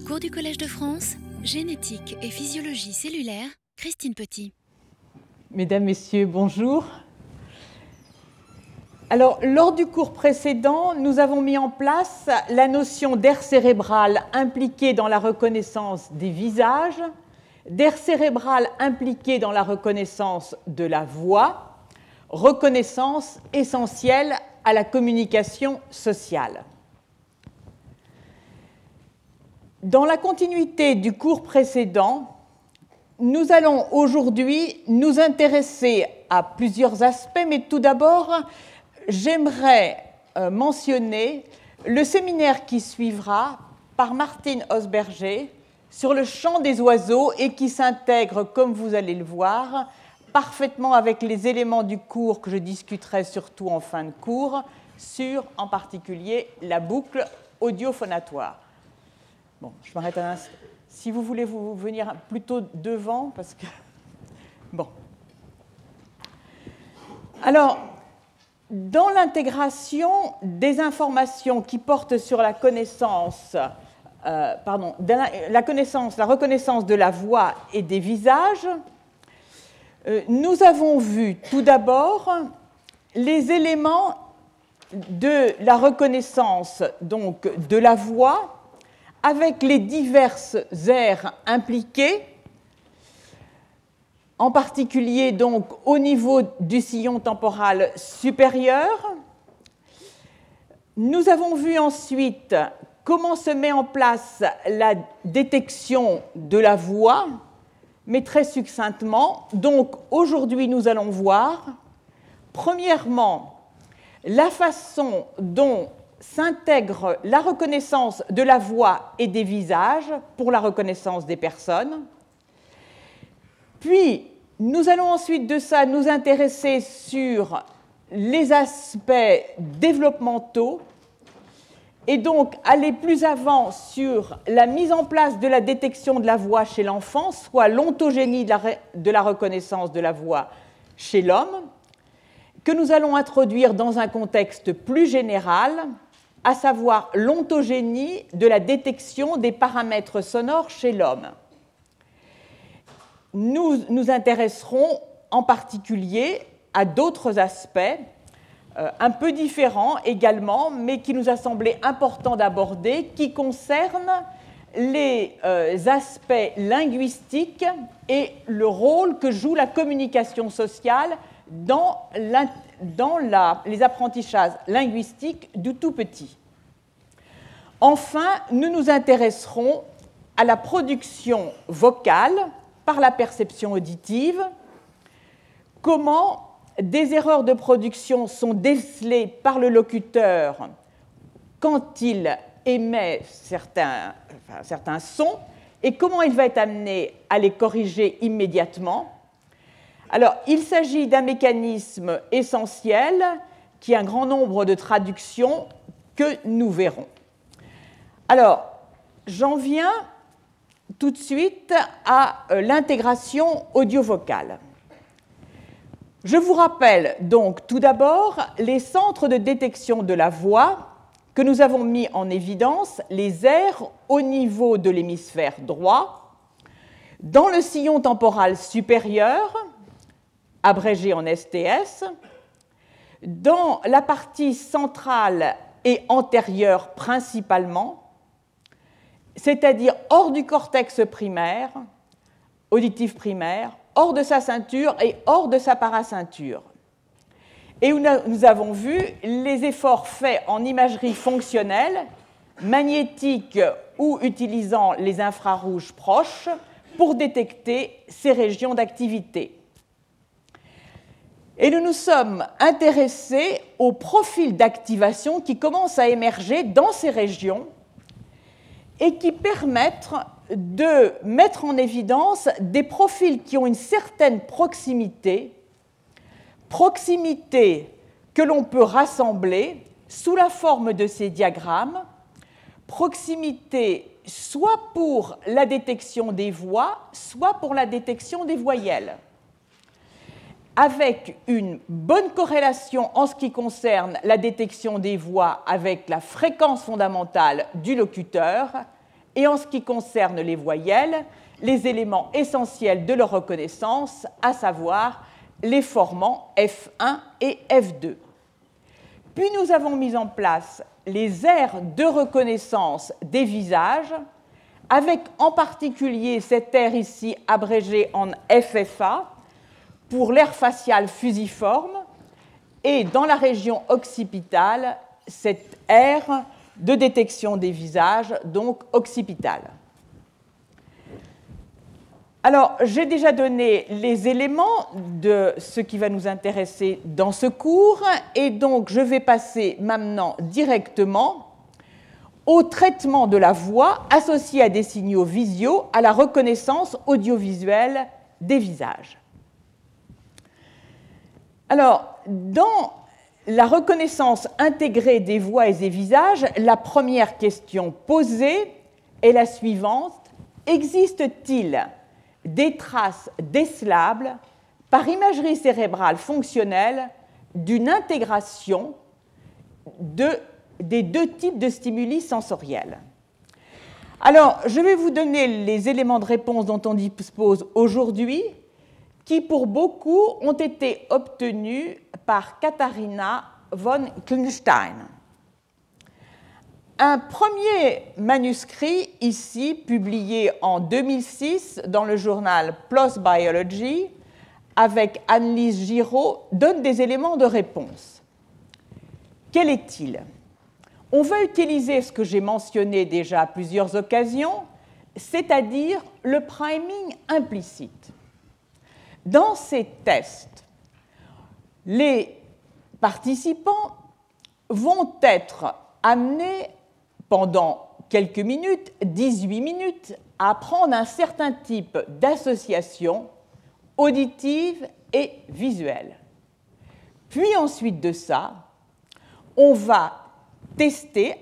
Cours du Collège de France, génétique et physiologie cellulaire, Christine Petit. Mesdames, Messieurs, bonjour. Alors, lors du cours précédent, nous avons mis en place la notion d'air cérébral impliqué dans la reconnaissance des visages, d'air cérébral impliqué dans la reconnaissance de la voix, reconnaissance essentielle à la communication sociale. Dans la continuité du cours précédent, nous allons aujourd'hui nous intéresser à plusieurs aspects, mais tout d'abord, j'aimerais euh, mentionner le séminaire qui suivra par Martine Osberger sur le chant des oiseaux et qui s'intègre, comme vous allez le voir, parfaitement avec les éléments du cours que je discuterai surtout en fin de cours, sur en particulier la boucle audiophonatoire. Bon, je m'arrête un instant. Si vous voulez vous venir plutôt devant, parce que... Bon. Alors, dans l'intégration des informations qui portent sur la connaissance, euh, pardon, la, connaissance, la reconnaissance de la voix et des visages, euh, nous avons vu tout d'abord les éléments de la reconnaissance donc de la voix avec les diverses aires impliquées en particulier donc au niveau du sillon temporal supérieur. Nous avons vu ensuite comment se met en place la détection de la voix, mais très succinctement. Donc aujourd'hui, nous allons voir, premièrement, la façon dont s'intègre la reconnaissance de la voix et des visages pour la reconnaissance des personnes. Puis, nous allons ensuite de ça nous intéresser sur les aspects développementaux et donc aller plus avant sur la mise en place de la détection de la voix chez l'enfant, soit l'ontogénie de la, reconnaissance de la voix chez l'homme, que nous allons introduire dans un contexte plus général, à savoir l'ontogénie de la détection des paramètres sonores chez l'homme. Nous nous intéresserons en particulier à d'autres aspects euh, un peu différents également, mais qui nous a semblé important d'aborder, qui concernent les euh, aspects linguistiques et le rôle que joue la communication sociale dans, les apprentissages linguistiques du tout petit. Enfin, nous nous intéresserons à la production vocale par la perception auditive, comment des erreurs de production sont décelées par le locuteur quand il émet certains, sons et comment il va être amené à les corriger immédiatement. Alors, il s'agit d'un mécanisme essentiel qui a un grand nombre de traductions que nous verrons. Alors, j'en viens tout de suite à euh, l'intégration audio-vocale. Je vous rappelle donc tout d'abord les centres de détection de la voix que nous avons mis en évidence, les aires au niveau de l'hémisphère droit, dans le sillon temporal supérieur, abrégé en STS, dans la partie centrale et antérieure principalement, c'est-à-dire hors du cortex primaire, auditif primaire, hors de sa ceinture et hors de sa paraceinture. Et nous avons vu les efforts faits en imagerie fonctionnelle, magnétique ou utilisant les infrarouges proches pour détecter ces régions d'activité. Et nous nous sommes intéressés au profil d'activation qui commence à émerger dans ces régions et qui permettent de mettre en évidence des profils qui ont une certaine proximité, proximité que l'on peut rassembler sous la forme de ces diagrammes, proximité soit pour la détection des voix, soit pour la détection des voyelles avec une bonne corrélation en ce qui concerne la détection des voix avec la fréquence fondamentale du locuteur et en ce qui concerne les voyelles, les éléments essentiels de leur reconnaissance, à savoir les formants F1 et F2. Puis nous avons mis en place les aires de reconnaissance des visages, avec en particulier cette aire ici abrégée en FFA pour l'aire faciale fusiforme, et dans la région occipitale, cette aire de détection des visages, donc occipitale. Alors, j'ai déjà donné les éléments de ce qui va nous intéresser dans ce cours, et donc je vais passer maintenant directement au traitement de la voix associée à des signaux visuels, à la reconnaissance audiovisuelle des visages. Alors, dans la reconnaissance intégrée des voix et des visages, la première question posée est la suivante. Existe-t-il des traces décelables par imagerie cérébrale fonctionnelle d'une intégration des deux types de stimuli sensoriels? Alors, je vais vous donner les éléments de réponse dont on dispose aujourd'hui, qui pour beaucoup ont été obtenus par Katharina von Kleinstein. Un premier manuscrit, ici, publié en 2006 dans le journal PLOS Biology, avec Annelise Giraud, donne des éléments de réponse. Quel est-il? On va utiliser ce que j'ai mentionné déjà à plusieurs occasions, c'est-à-dire le priming implicite. Dans ces tests, les participants vont être amenés pendant quelques minutes, 18 minutes, à apprendre un certain type d'association auditive et visuelle. Puis ensuite de ça, on va tester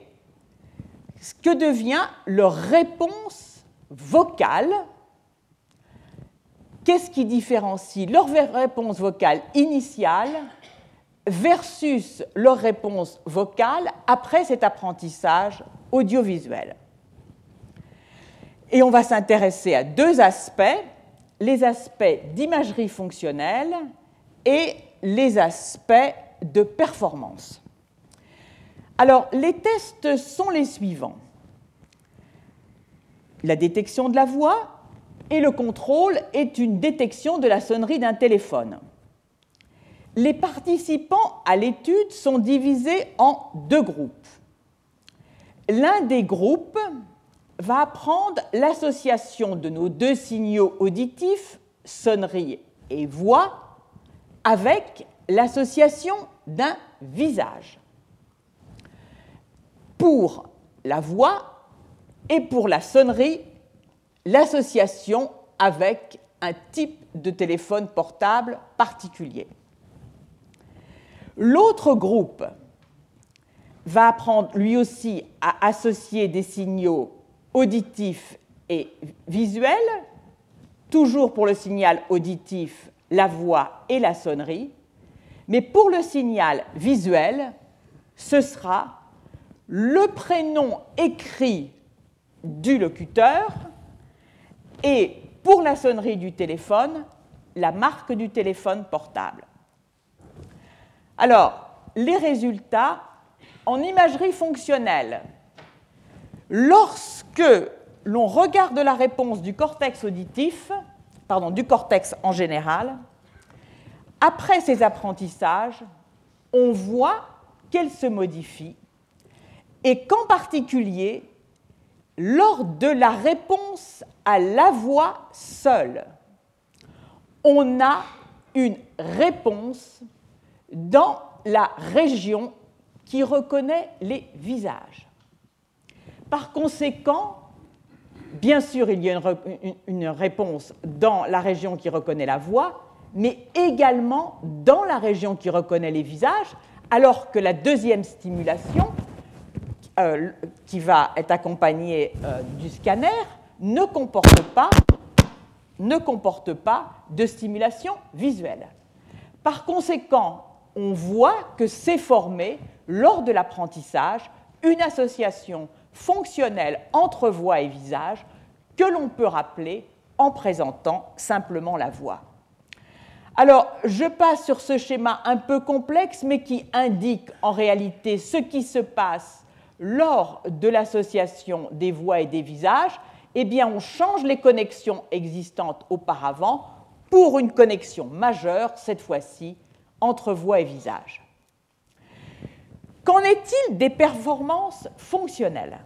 ce que devient leur réponse vocale. Qu'est-ce qui différencie leur réponse vocale initiale versus leur réponse vocale après cet apprentissage audiovisuel? Et on va s'intéresser à deux aspects, les aspects d'imagerie fonctionnelle et les aspects de performance. Alors, les tests sont les suivants. La détection de la voix et le contrôle est une détection de la sonnerie d'un téléphone. Les participants à l'étude sont divisés en deux groupes. L'un des groupes va apprendre l'association de nos deux signaux auditifs, sonnerie et voix, avec l'association d'un visage. Pour la voix et pour la sonnerie, l'association avec un type de téléphone portable particulier. L'autre groupe va apprendre lui aussi à associer des signaux auditifs et visuels, toujours pour le signal auditif, la voix et la sonnerie, mais pour le signal visuel, ce sera le prénom écrit du locuteur et pour la sonnerie du téléphone, la marque du téléphone portable. Alors, les résultats en imagerie fonctionnelle. Lorsque l'on regarde la réponse du cortex auditif, pardon, du cortex en général, après ces apprentissages, on voit qu'elle se modifie et qu'en particulier, lors de la réponse à la voix seule, on a une réponse dans la région qui reconnaît les visages. Par conséquent, bien sûr, il y a une, réponse dans la région qui reconnaît la voix, mais également dans la région qui reconnaît les visages, alors que la deuxième stimulation, euh, qui va être accompagnée euh, du scanner, ne comporte pas, pas de stimulation visuelle. Par conséquent, on voit que s'est formée, lors de l'apprentissage, une association fonctionnel entre voix et visage que l'on peut rappeler en présentant simplement la voix. Alors, je passe sur ce schéma un peu complexe, mais qui indique en réalité ce qui se passe lors de l'association des voix et des visages. Eh bien, on change les connexions existantes auparavant pour une connexion majeure, cette fois-ci, entre voix et visage. Qu'en est-il des performances fonctionnelles?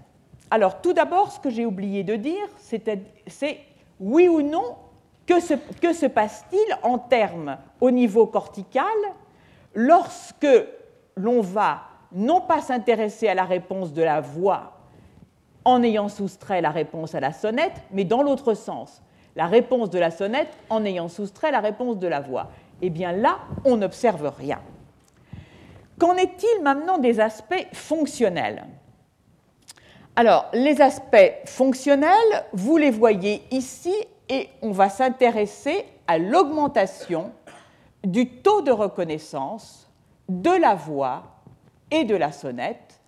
Alors, tout d'abord, ce que j'ai oublié de dire, c'est oui ou non, que se, que se passe-t-il en termes au niveau cortical lorsque l'on va non pas s'intéresser à la réponse de la voix en ayant soustrait la réponse à la sonnette, mais dans l'autre sens, la réponse de la sonnette en ayant soustrait la réponse de la voix. Eh bien là, on n'observe rien. Qu'en est-il maintenant des aspects fonctionnels? Alors, les aspects fonctionnels, vous les voyez ici et on va s'intéresser à l'augmentation du taux de reconnaissance de la voix et de la sonnette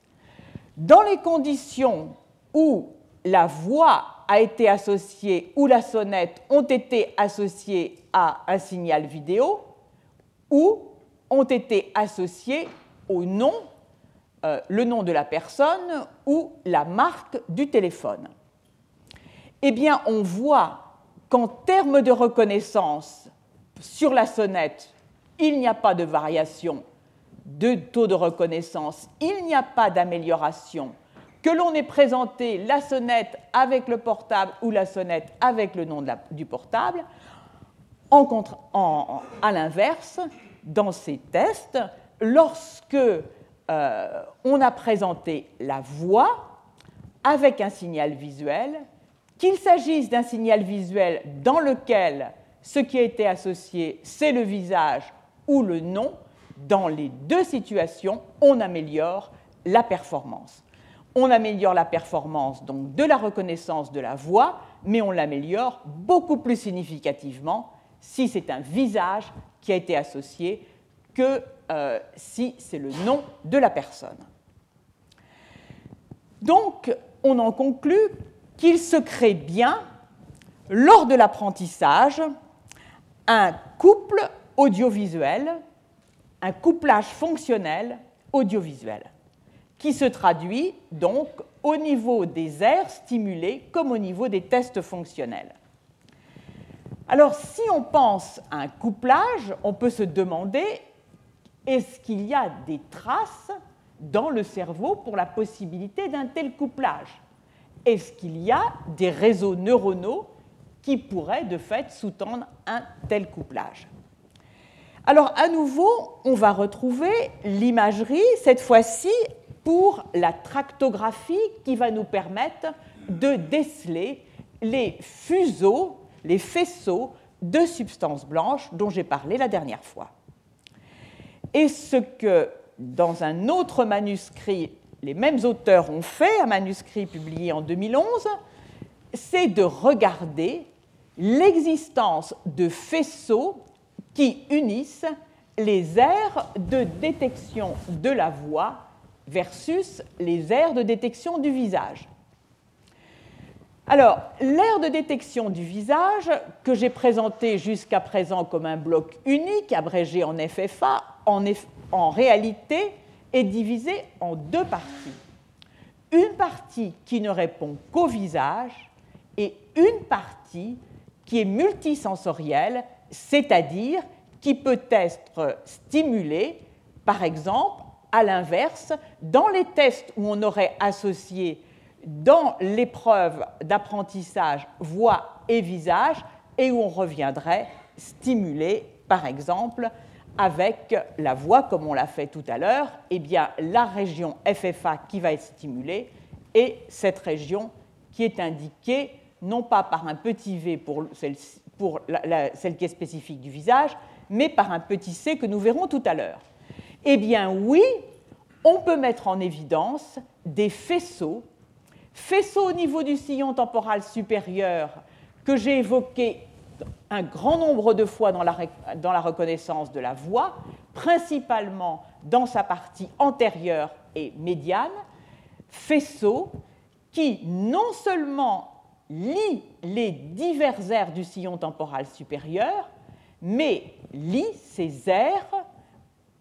dans les conditions où la voix a été associée ou la sonnette ont été associées à un signal vidéo ou ont été associées au nom, euh, le nom de la personne ou la marque du téléphone. Eh bien, on voit qu'en termes de reconnaissance sur la sonnette, il n'y a pas de variation de taux de reconnaissance, il n'y a pas d'amélioration, que l'on ait présenté la sonnette avec le portable ou la sonnette avec le nom du portable. En, à l'inverse, dans ces tests, lorsque euh, on a présenté la voix avec un signal visuel, qu'il s'agisse d'un signal visuel dans lequel ce qui a été associé, c'est le visage ou le nom, dans les deux situations, on améliore la performance. On améliore la performance donc de la reconnaissance de la voix, mais on l'améliore beaucoup plus significativement si c'est un visage qui a été associé que euh, si c'est le nom de la personne. Donc, on en conclut qu'il se crée bien, lors de l'apprentissage, un couple audiovisuel, un couplage fonctionnel audiovisuel, qui se traduit donc au niveau des aires stimulées comme au niveau des tests fonctionnels. Alors, si on pense à un couplage, on peut se demander est-ce qu'il y a des traces dans le cerveau pour la possibilité d'un tel couplage? Est-ce qu'il y a des réseaux neuronaux qui pourraient de fait sous-tendre un tel couplage? Alors à nouveau, on va retrouver l'imagerie, cette fois-ci pour la tractographie qui va nous permettre de déceler les fuseaux, les faisceaux de substances blanches dont j'ai parlé la dernière fois. Et ce que dans un autre manuscrit les mêmes auteurs ont fait, un manuscrit publié en 2011, c'est de regarder l'existence de faisceaux qui unissent les aires de détection de la voix versus les aires de détection du visage. Alors, l'aire de détection du visage, que j'ai présenté jusqu'à présent comme un bloc unique, abrégé en FFA, en, en réalité, est divisée en deux parties. Une partie qui ne répond qu'au visage et une partie qui est multisensorielle, c'est-à-dire qui peut être stimulée, par exemple, à l'inverse, dans les tests où on aurait associé dans l'épreuve d'apprentissage voix et visage et où on reviendrait stimuler, par exemple, avec la voix, comme on l'a fait tout à l'heure, eh bien, la région FFA qui va être stimulée et cette région qui est indiquée non pas par un petit V pour celle qui est spécifique du visage, mais par un petit c que nous verrons tout à l'heure. Eh bien oui, on peut mettre en évidence des faisceaux, faisceaux au niveau du sillon temporal supérieur que j'ai évoqués un grand nombre de fois dans la, reconnaissance de la voix, principalement dans sa partie antérieure et médiane, faisceaux qui non seulement lie les divers aires du sillon temporal supérieur, mais lie ces aires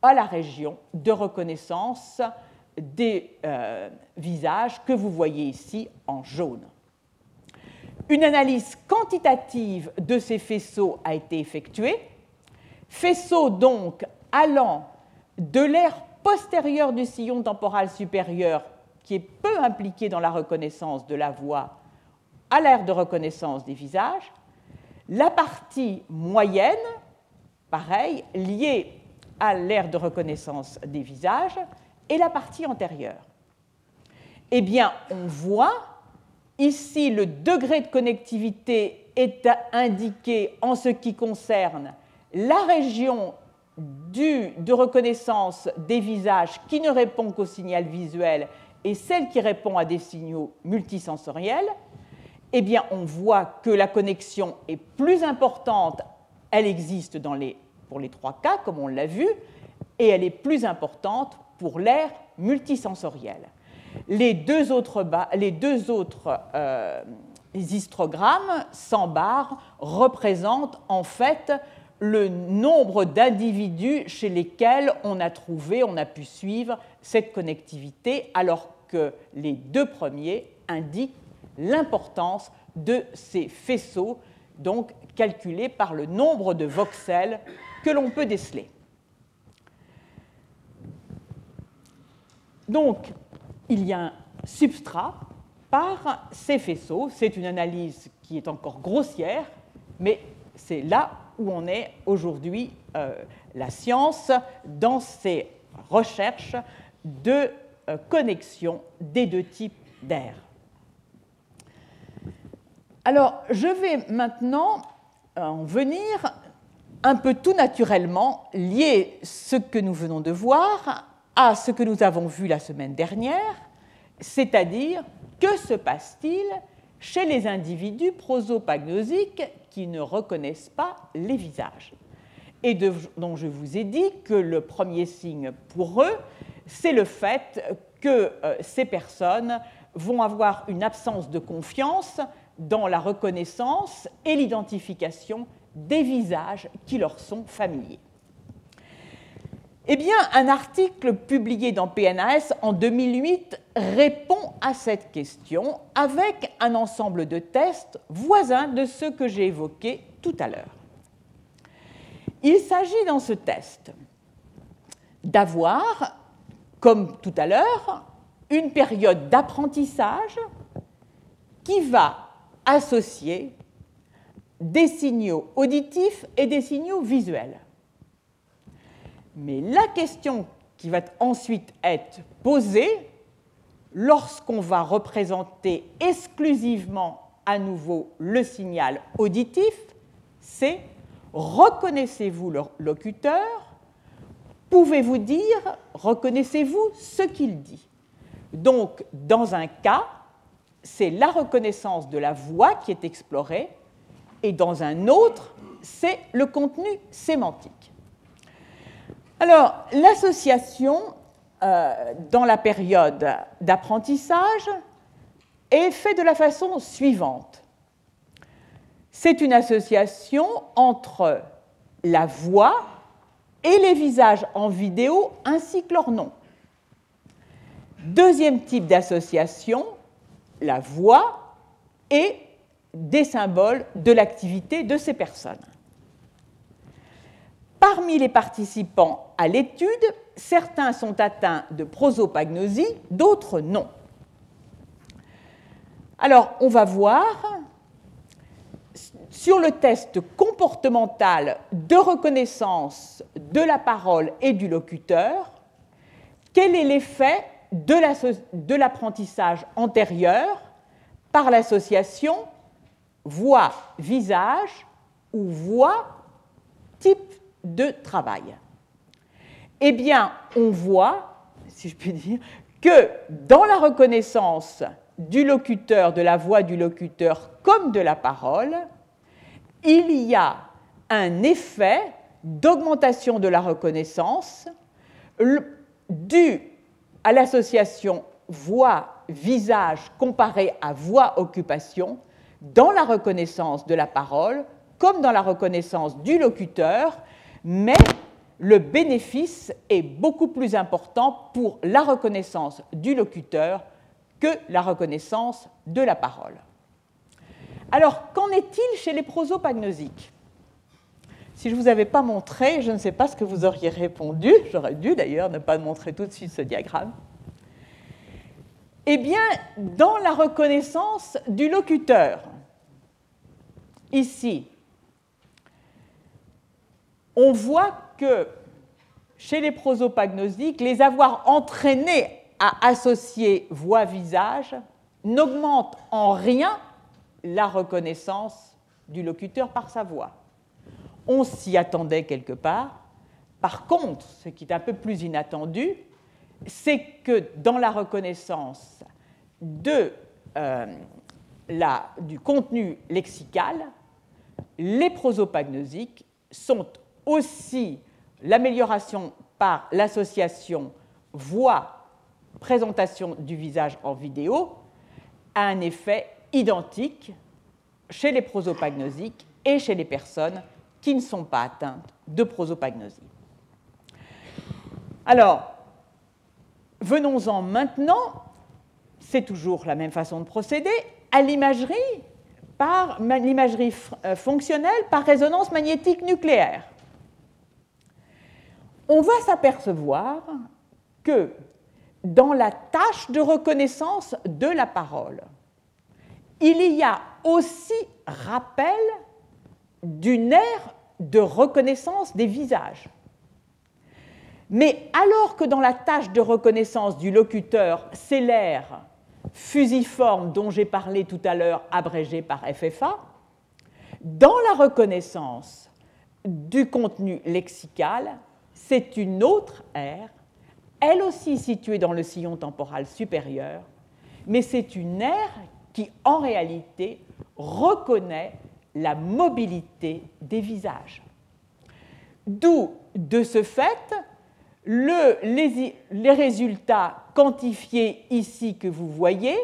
à la région de reconnaissance des euh, visages que vous voyez ici en jaune. Une analyse quantitative de ces faisceaux a été effectuée, faisceaux donc allant de l'aire postérieure du sillon temporal supérieur, qui est peu impliqué dans la reconnaissance de la voix, à l'aire de reconnaissance des visages, la partie moyenne, pareil, liée à l'aire de reconnaissance des visages, et la partie antérieure. Eh bien, on voit ici le degré de connectivité est indiqué en ce qui concerne la région de reconnaissance des visages qui ne répond qu'au signal visuel et celle qui répond à des signaux multisensoriels, eh bien, on voit que la connexion est plus importante, elle existe pour les trois cas, comme on l'a vu, et elle est plus importante pour l'air multisensoriel. Les deux autres, les deux autres euh, histogrammes sans barre représentent en fait le nombre d'individus chez lesquels on a trouvé, on a pu suivre cette connectivité, alors que les deux premiers indiquent l'importance de ces faisceaux, donc calculés par le nombre de voxels que l'on peut déceler. Donc, il y a un substrat par ces faisceaux. C'est une analyse qui est encore grossière, mais c'est là où on est aujourd'hui euh, la science dans ses recherches de euh, connexion des deux types d'air. Alors, je vais maintenant en venir un peu tout naturellement lier ce que nous venons de voir à ce que nous avons vu la semaine dernière, c'est-à-dire que se passe-t-il chez les individus prosopagnosiques qui ne reconnaissent pas les visages. Et dont je vous ai dit que le premier signe pour eux, c'est le fait que euh, ces personnes vont avoir une absence de confiance dans la reconnaissance et l'identification des visages qui leur sont familiers. Eh bien, un article publié dans PNAS en 2008 répond à cette question avec un ensemble de tests voisins de ceux que j'ai évoqués tout à l'heure. Il s'agit dans ce test d'avoir, comme tout à l'heure, une période d'apprentissage qui va associer des signaux auditifs et des signaux visuels. Mais la question qui va ensuite être posée lorsqu'on va représenter exclusivement à nouveau le signal auditif, c'est reconnaissez-vous le locuteur? Pouvez-vous dire, reconnaissez-vous ce qu'il dit? Donc, dans un cas, c'est la reconnaissance de la voix qui est explorée, et dans un autre, c'est le contenu sémantique. Alors, l'association euh, dans la période d'apprentissage est faite de la façon suivante. C'est une association entre la voix et les visages en vidéo ainsi que leur nom. Deuxième type d'association, la voix et des symboles de l'activité de ces personnes. Parmi les participants à l'étude, certains sont atteints de prosopagnosie, d'autres non. Alors, on va voir sur le test comportemental de reconnaissance de la parole et du locuteur, quel est l'effet de l'apprentissage antérieur par l'association voix-visage ou voix-type de travail. Eh bien, on voit, si je puis dire, que dans la reconnaissance du locuteur, de la voix du locuteur comme de la parole, il y a un effet d'augmentation de la reconnaissance dû à l'association voix visage comparé à voix occupation dans la reconnaissance de la parole comme dans la reconnaissance du locuteur, mais le bénéfice est beaucoup plus important pour la reconnaissance du locuteur que la reconnaissance de la parole. Alors, qu'en est-il chez les prosopagnosiques Si je ne vous avais pas montré, je ne sais pas ce que vous auriez répondu, j'aurais dû d'ailleurs ne pas montrer tout de suite ce diagramme. Eh bien, dans la reconnaissance du locuteur, ici, on voit que chez les prosopagnosiques, les avoir entraînés à associer voix-visage n'augmente en rien la reconnaissance du locuteur par sa voix. On s'y attendait quelque part. Par contre, ce qui est un peu plus inattendu, c'est que dans la reconnaissance euh, du contenu lexical, les prosopagnosiques sont aussi l'amélioration par l'association voix-présentation du visage en vidéo a un effet identique chez les prosopagnosiques et chez les personnes qui ne sont pas atteintes de prosopagnosie. Alors, venons-en maintenant, c'est toujours la même façon de procéder, à l'imagerie par l'imagerie euh, fonctionnelle par résonance magnétique nucléaire on va s'apercevoir que dans la tâche de reconnaissance de la parole, il y a aussi rappel d'une ère de reconnaissance des visages. Mais alors que dans la tâche de reconnaissance du locuteur, c'est l'ère fusiforme dont j'ai parlé tout à l'heure, abrégée par FFA, dans la reconnaissance du contenu lexical, c'est une autre ère, elle aussi située dans le sillon temporal supérieur, mais c'est une ère qui en réalité reconnaît la mobilité des visages. D'où, de ce fait, les, résultats quantifiés ici que vous voyez,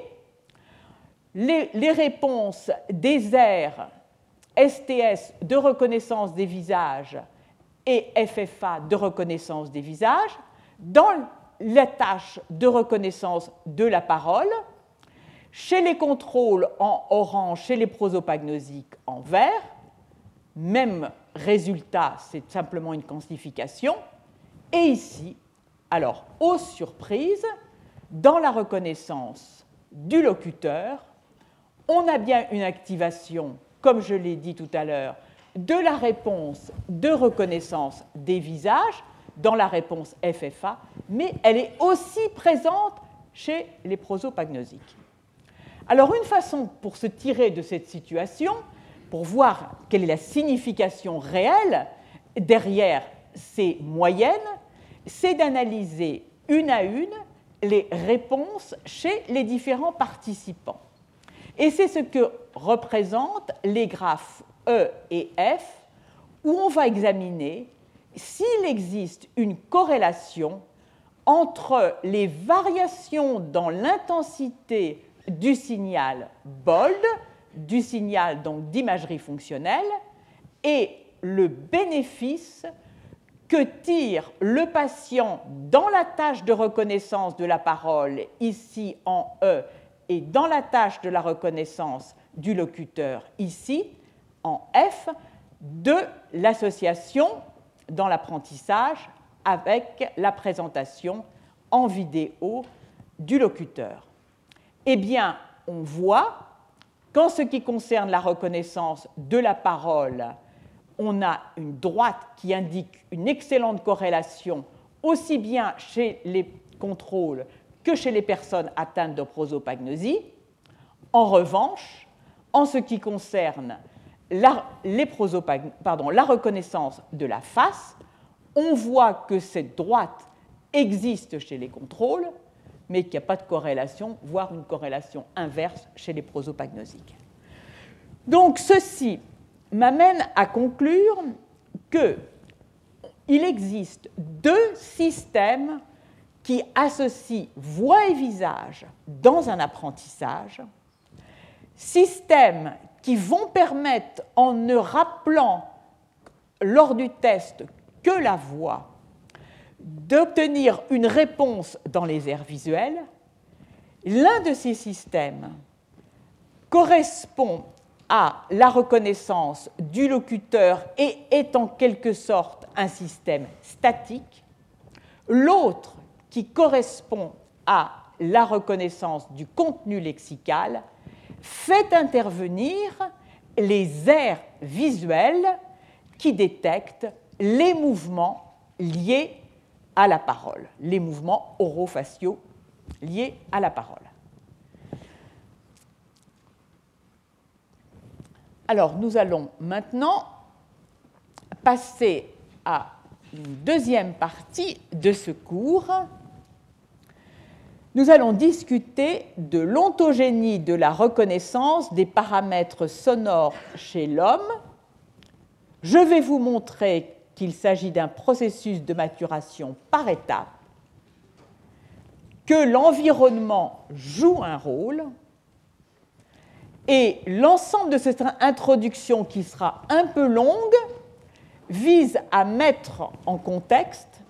les, réponses des aires STS de reconnaissance des visages et FFA de reconnaissance des visages, dans la tâche de reconnaissance de la parole, chez les contrôles en orange, chez les prosopagnosiques en vert, même résultat, c'est simplement une quantification. Et ici, alors, aux surprises, dans la reconnaissance du locuteur, on a bien une activation, comme je l'ai dit tout à l'heure, de la réponse de reconnaissance des visages dans la réponse FFA, mais elle est aussi présente chez les prosopagnosiques. Alors une façon pour se tirer de cette situation, pour voir quelle est la signification réelle derrière ces moyennes, c'est d'analyser une à une les réponses chez les différents participants. Et c'est ce que représentent les graphes E et F, où on va examiner s'il existe une corrélation entre les variations dans l'intensité du signal bold, du signal donc d'imagerie fonctionnelle, et le bénéfice que tire le patient dans la tâche de reconnaissance de la parole, ici en E, et dans la tâche de la reconnaissance du locuteur, ici, en F de l'association dans l'apprentissage avec la présentation en vidéo du locuteur. Eh bien, on voit qu'en ce qui concerne la reconnaissance de la parole, on a une droite qui indique une excellente corrélation aussi bien chez les contrôles que chez les personnes atteintes de prosopagnosie. En revanche, en ce qui concerne la, reconnaissance de la face, on voit que cette droite existe chez les contrôles, mais qu'il n'y a pas de corrélation, voire une corrélation inverse chez les prosopagnosiques. Donc ceci m'amène à conclure qu'il existe deux systèmes qui associe voix et visage dans un apprentissage, systèmes qui vont permettre, en ne rappelant lors du test que la voix, d'obtenir une réponse dans les aires visuelles. L'un de ces systèmes correspond à la reconnaissance du locuteur et est en quelque sorte un système statique. L'autre, qui correspond à la reconnaissance du contenu lexical, fait intervenir les aires visuelles qui détectent les mouvements liés à la parole, les mouvements orofaciaux liés à la parole. Alors, nous allons maintenant passer à une deuxième partie de ce cours. Nous allons discuter de l'ontogénie de la reconnaissance des paramètres sonores chez l'homme. Je vais vous montrer qu'il s'agit d'un processus de maturation par étapes, que l'environnement joue un rôle, et l'ensemble de cette introduction qui sera un peu longue vise à mettre en contexte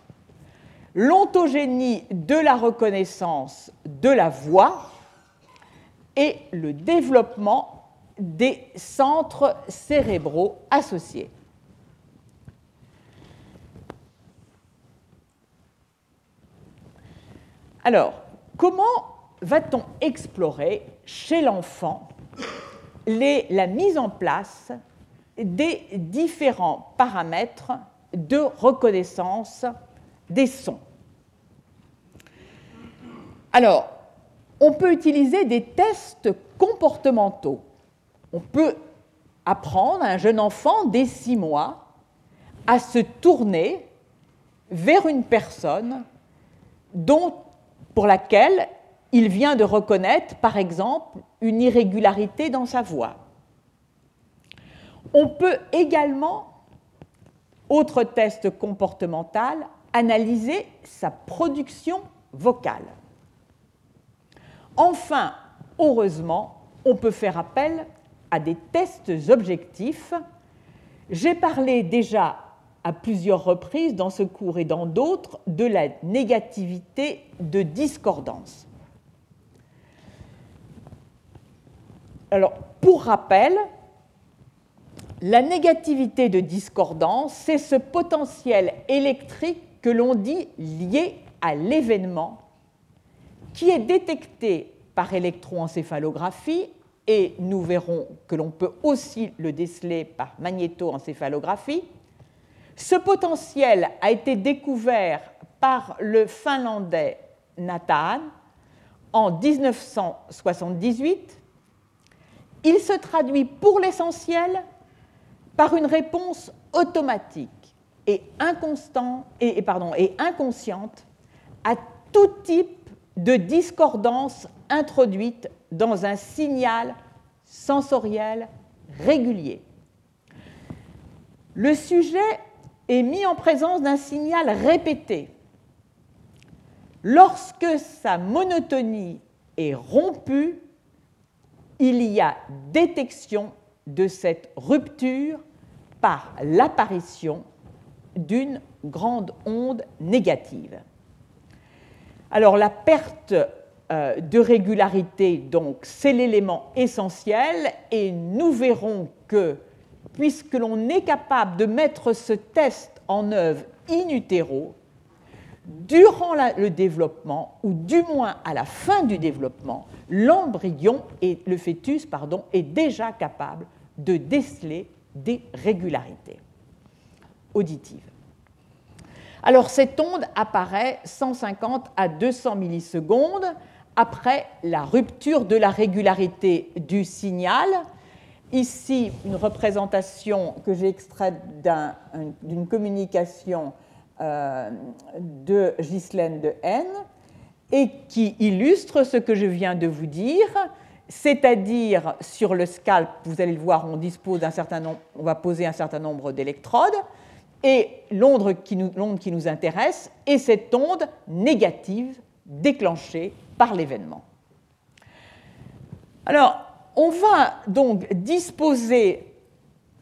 l'ontogénie de la reconnaissance de la voix et le développement des centres cérébraux associés. Alors, comment va-t-on explorer chez l'enfant la mise en place des différents paramètres de reconnaissance des sons. Alors, on peut utiliser des tests comportementaux. On peut apprendre à un jeune enfant dès six mois à se tourner vers une personne pour laquelle il vient de reconnaître, par exemple, une irrégularité dans sa voix. On peut également, autre test comportemental, analyser sa production vocale. Enfin, heureusement, on peut faire appel à des tests objectifs. J'ai parlé déjà à plusieurs reprises dans ce cours et dans d'autres de la négativité de discordance. Alors, pour rappel, la négativité de discordance, c'est ce potentiel électrique que l'on dit lié à l'événement qui est détecté par électroencéphalographie et nous verrons que l'on peut aussi le déceler par magnétoencéphalographie. Ce potentiel a été découvert par le finlandais Nathan en 1978. Il se traduit pour l'essentiel par une réponse automatique et, inconsciente à tout type de discordance introduite dans un signal sensoriel régulier. Le sujet est mis en présence d'un signal répété. Lorsque sa monotonie est rompue, il y a détection de cette rupture par l'apparition d'une grande onde négative. Alors la perte euh, de régularité, donc, c'est l'élément essentiel et nous verrons que puisque l'on est capable de mettre ce test en œuvre in utero, durant le développement, ou du moins à la fin du développement, l'embryon et le fœtus pardon, est déjà capable de déceler des régularités auditives. Alors cette onde apparaît 150 à 200 millisecondes après la rupture de la régularité du signal. Ici, une représentation que j'ai extraite d'une communication de Ghislaine de Haine et qui illustre ce que je viens de vous dire c'est-à-dire sur le scalp, vous allez le voir, on dispose d'un certain nombre, va poser un certain nombre d'électrodes, Et l'onde qui, qui, nous intéresse est cette onde négative déclenchée par l'événement. Alors, on va donc disposer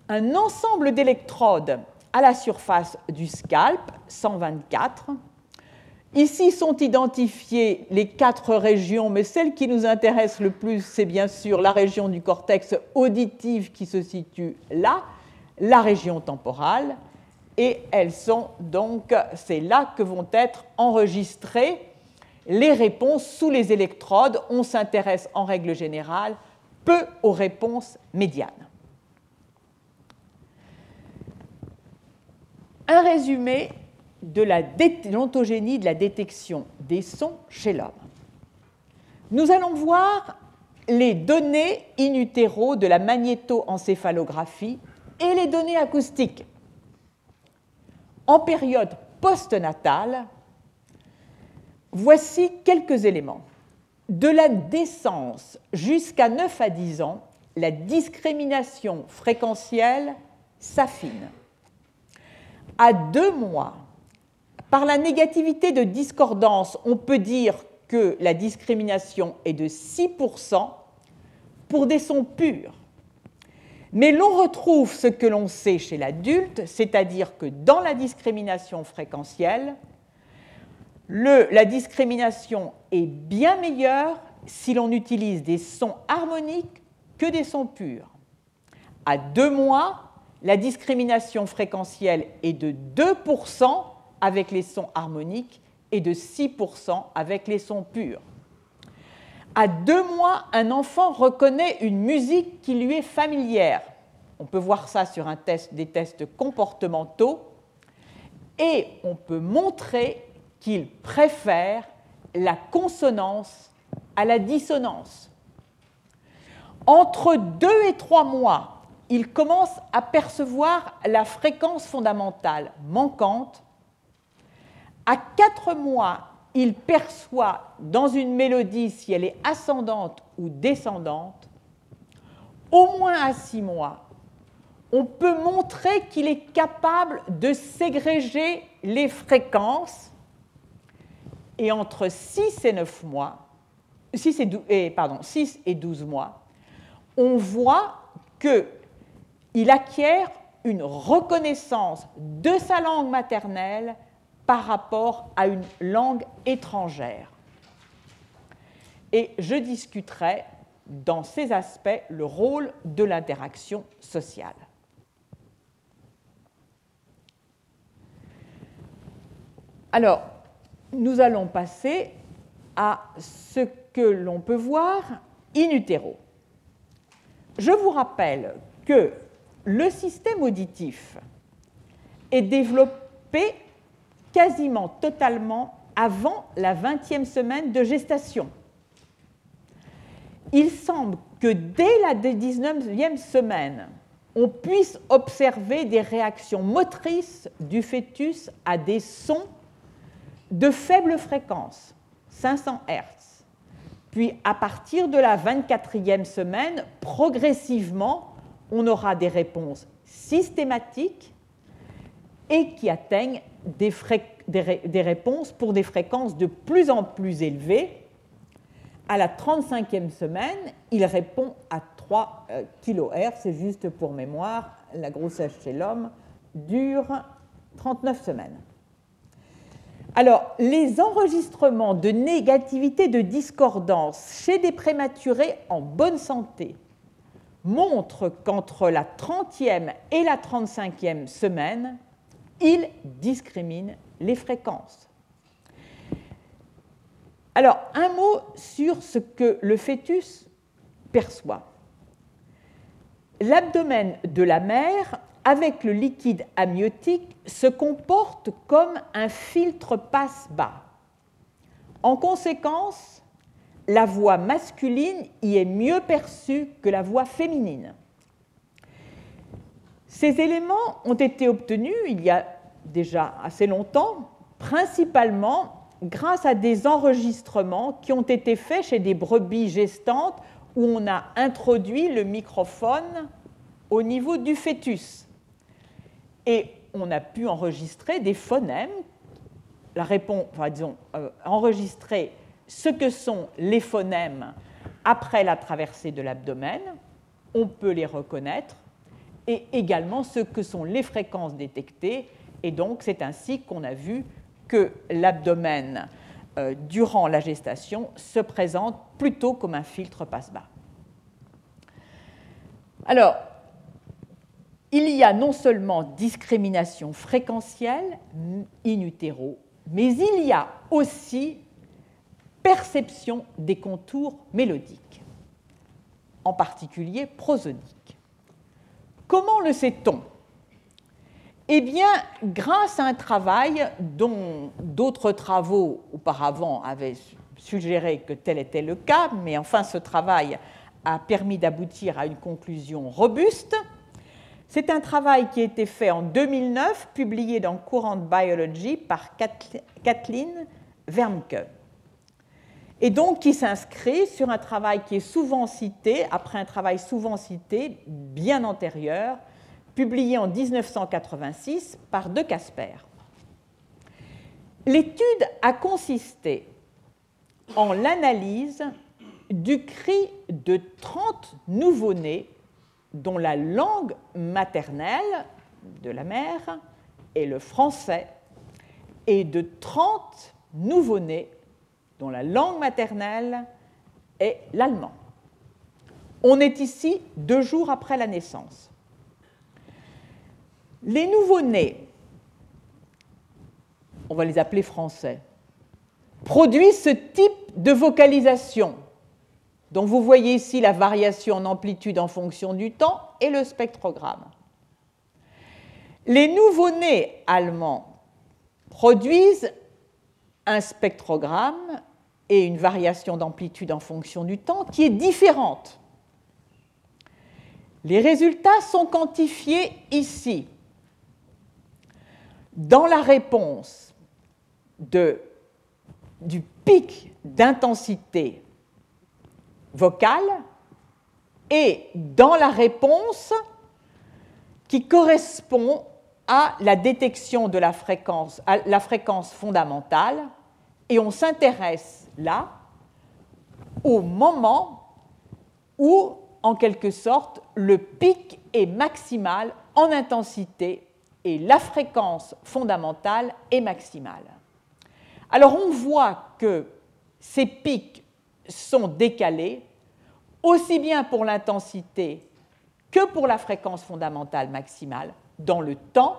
un ensemble d'électrodes à la surface du scalp, 124. Ici sont identifiées les quatre régions, mais celle qui nous intéresse le plus, c'est bien sûr la région du cortex auditif qui se situe là, la région temporale, et elles sont donc, c'est là que vont être enregistrées les réponses sous les électrodes. On s'intéresse en règle générale peu aux réponses médianes. Un résumé de l'ontogénie de la détection des sons chez l'homme. Nous allons voir les données in utero de la magnétoencéphalographie et les données acoustiques. En période postnatale, voici quelques éléments. De la naissance jusqu'à 9 à 10 ans, la discrimination fréquentielle s'affine à deux mois, par la négativité de discordance, on peut dire que la discrimination est de 6% pour des sons purs. Mais l'on retrouve ce que l'on sait chez l'adulte, c'est-à-dire que dans la discrimination fréquentielle, la discrimination est bien meilleure si l'on utilise des sons harmoniques que des sons purs. À deux mois, la discrimination fréquentielle est de 2% avec les sons harmoniques et de 6% avec les sons purs. À deux mois, un enfant reconnaît une musique qui lui est familière. On peut voir ça sur un des tests comportementaux. Et on peut montrer qu'il préfère la consonance à la dissonance. Entre deux et trois mois, il commence à percevoir la fréquence fondamentale manquante. À quatre mois, il perçoit dans une mélodie si elle est ascendante ou descendante. Au moins à six mois, on peut montrer qu'il est capable de ségréger les fréquences. Et entre 6 et 9 mois, 6 et, 12, pardon, 6 et 12 mois, on voit que il acquiert une reconnaissance de sa langue maternelle par rapport à une langue étrangère. Et je discuterai dans ces aspects le rôle de l'interaction sociale. Alors, nous allons passer à ce que l'on peut voir in utero. Je vous rappelle que le système auditif est développé quasiment totalement avant la 20e semaine de gestation. Il semble que dès la 19e semaine, on puisse observer des réactions motrices du fœtus à des sons de faible fréquence, 500 Hz. Puis à partir de la 24e semaine, progressivement, on aura des réponses systématiques et qui atteignent des, réponses pour des fréquences de plus en plus élevées. À la 35e semaine, il répond à 3 euh, kHz, c'est juste pour mémoire, la grossesse chez l'homme dure 39 semaines. Alors, les enregistrements de négativité de discordance chez des prématurés en bonne santé montre qu'entre la 30e et la 35e semaine, il discrimine les fréquences. Alors, un mot sur ce que le fœtus perçoit. L'abdomen de la mère, avec le liquide amniotique, se comporte comme un filtre passe-bas. En conséquence, la voix masculine y est mieux perçue que la voix féminine. Ces éléments ont été obtenus il y a déjà assez longtemps, principalement grâce à des enregistrements qui ont été faits chez des brebis gestantes où on a introduit le microphone au niveau du fœtus. Et on a pu enregistrer des phonèmes, la réponse, enfin, disons, euh, enregistrer ce que sont les phonèmes après la traversée de l'abdomen, on peut les reconnaître, et également ce que sont les fréquences détectées, et donc c'est ainsi qu'on a vu que l'abdomen, euh, durant la gestation, se présente plutôt comme un filtre passe-bas. Alors, il y a non seulement discrimination fréquentielle in utero, mais il y a aussi perception des contours mélodiques, en particulier prosodiques. Comment le sait-on? Eh bien, grâce à un travail dont d'autres travaux auparavant avaient suggéré que tel était le cas, mais enfin ce travail a permis d'aboutir à une conclusion robuste. C'est un travail qui a été fait en 2009, publié dans Courant Biology par Kathleen Vermke et donc qui s'inscrit sur un travail qui est souvent cité, après un travail souvent cité, bien antérieur, publié en 1986 par De Casper. L'étude a consisté en l'analyse du cri de 30 nouveau-nés dont la langue maternelle de la mère est le français et de 30 nouveau-nés dont la langue maternelle est l'allemand. On est ici deux jours après la naissance. Les nouveau-nés, on va les appeler français, produisent ce type de vocalisation dont vous voyez ici la variation en amplitude en fonction du temps et le spectrogramme. Les nouveau-nés allemands produisent un spectrogramme et une variation d'amplitude en fonction du temps qui est différente. Les résultats sont quantifiés ici. Dans la réponse de, du pic d'intensité vocale et dans la réponse qui correspond à la détection de la fréquence, à la fréquence fondamentale, et on s'intéresse là au moment où, en quelque sorte, le pic est maximal en intensité et la fréquence fondamentale est maximale. Alors on voit que ces pics sont décalés aussi bien pour l'intensité que pour la fréquence fondamentale maximale dans le temps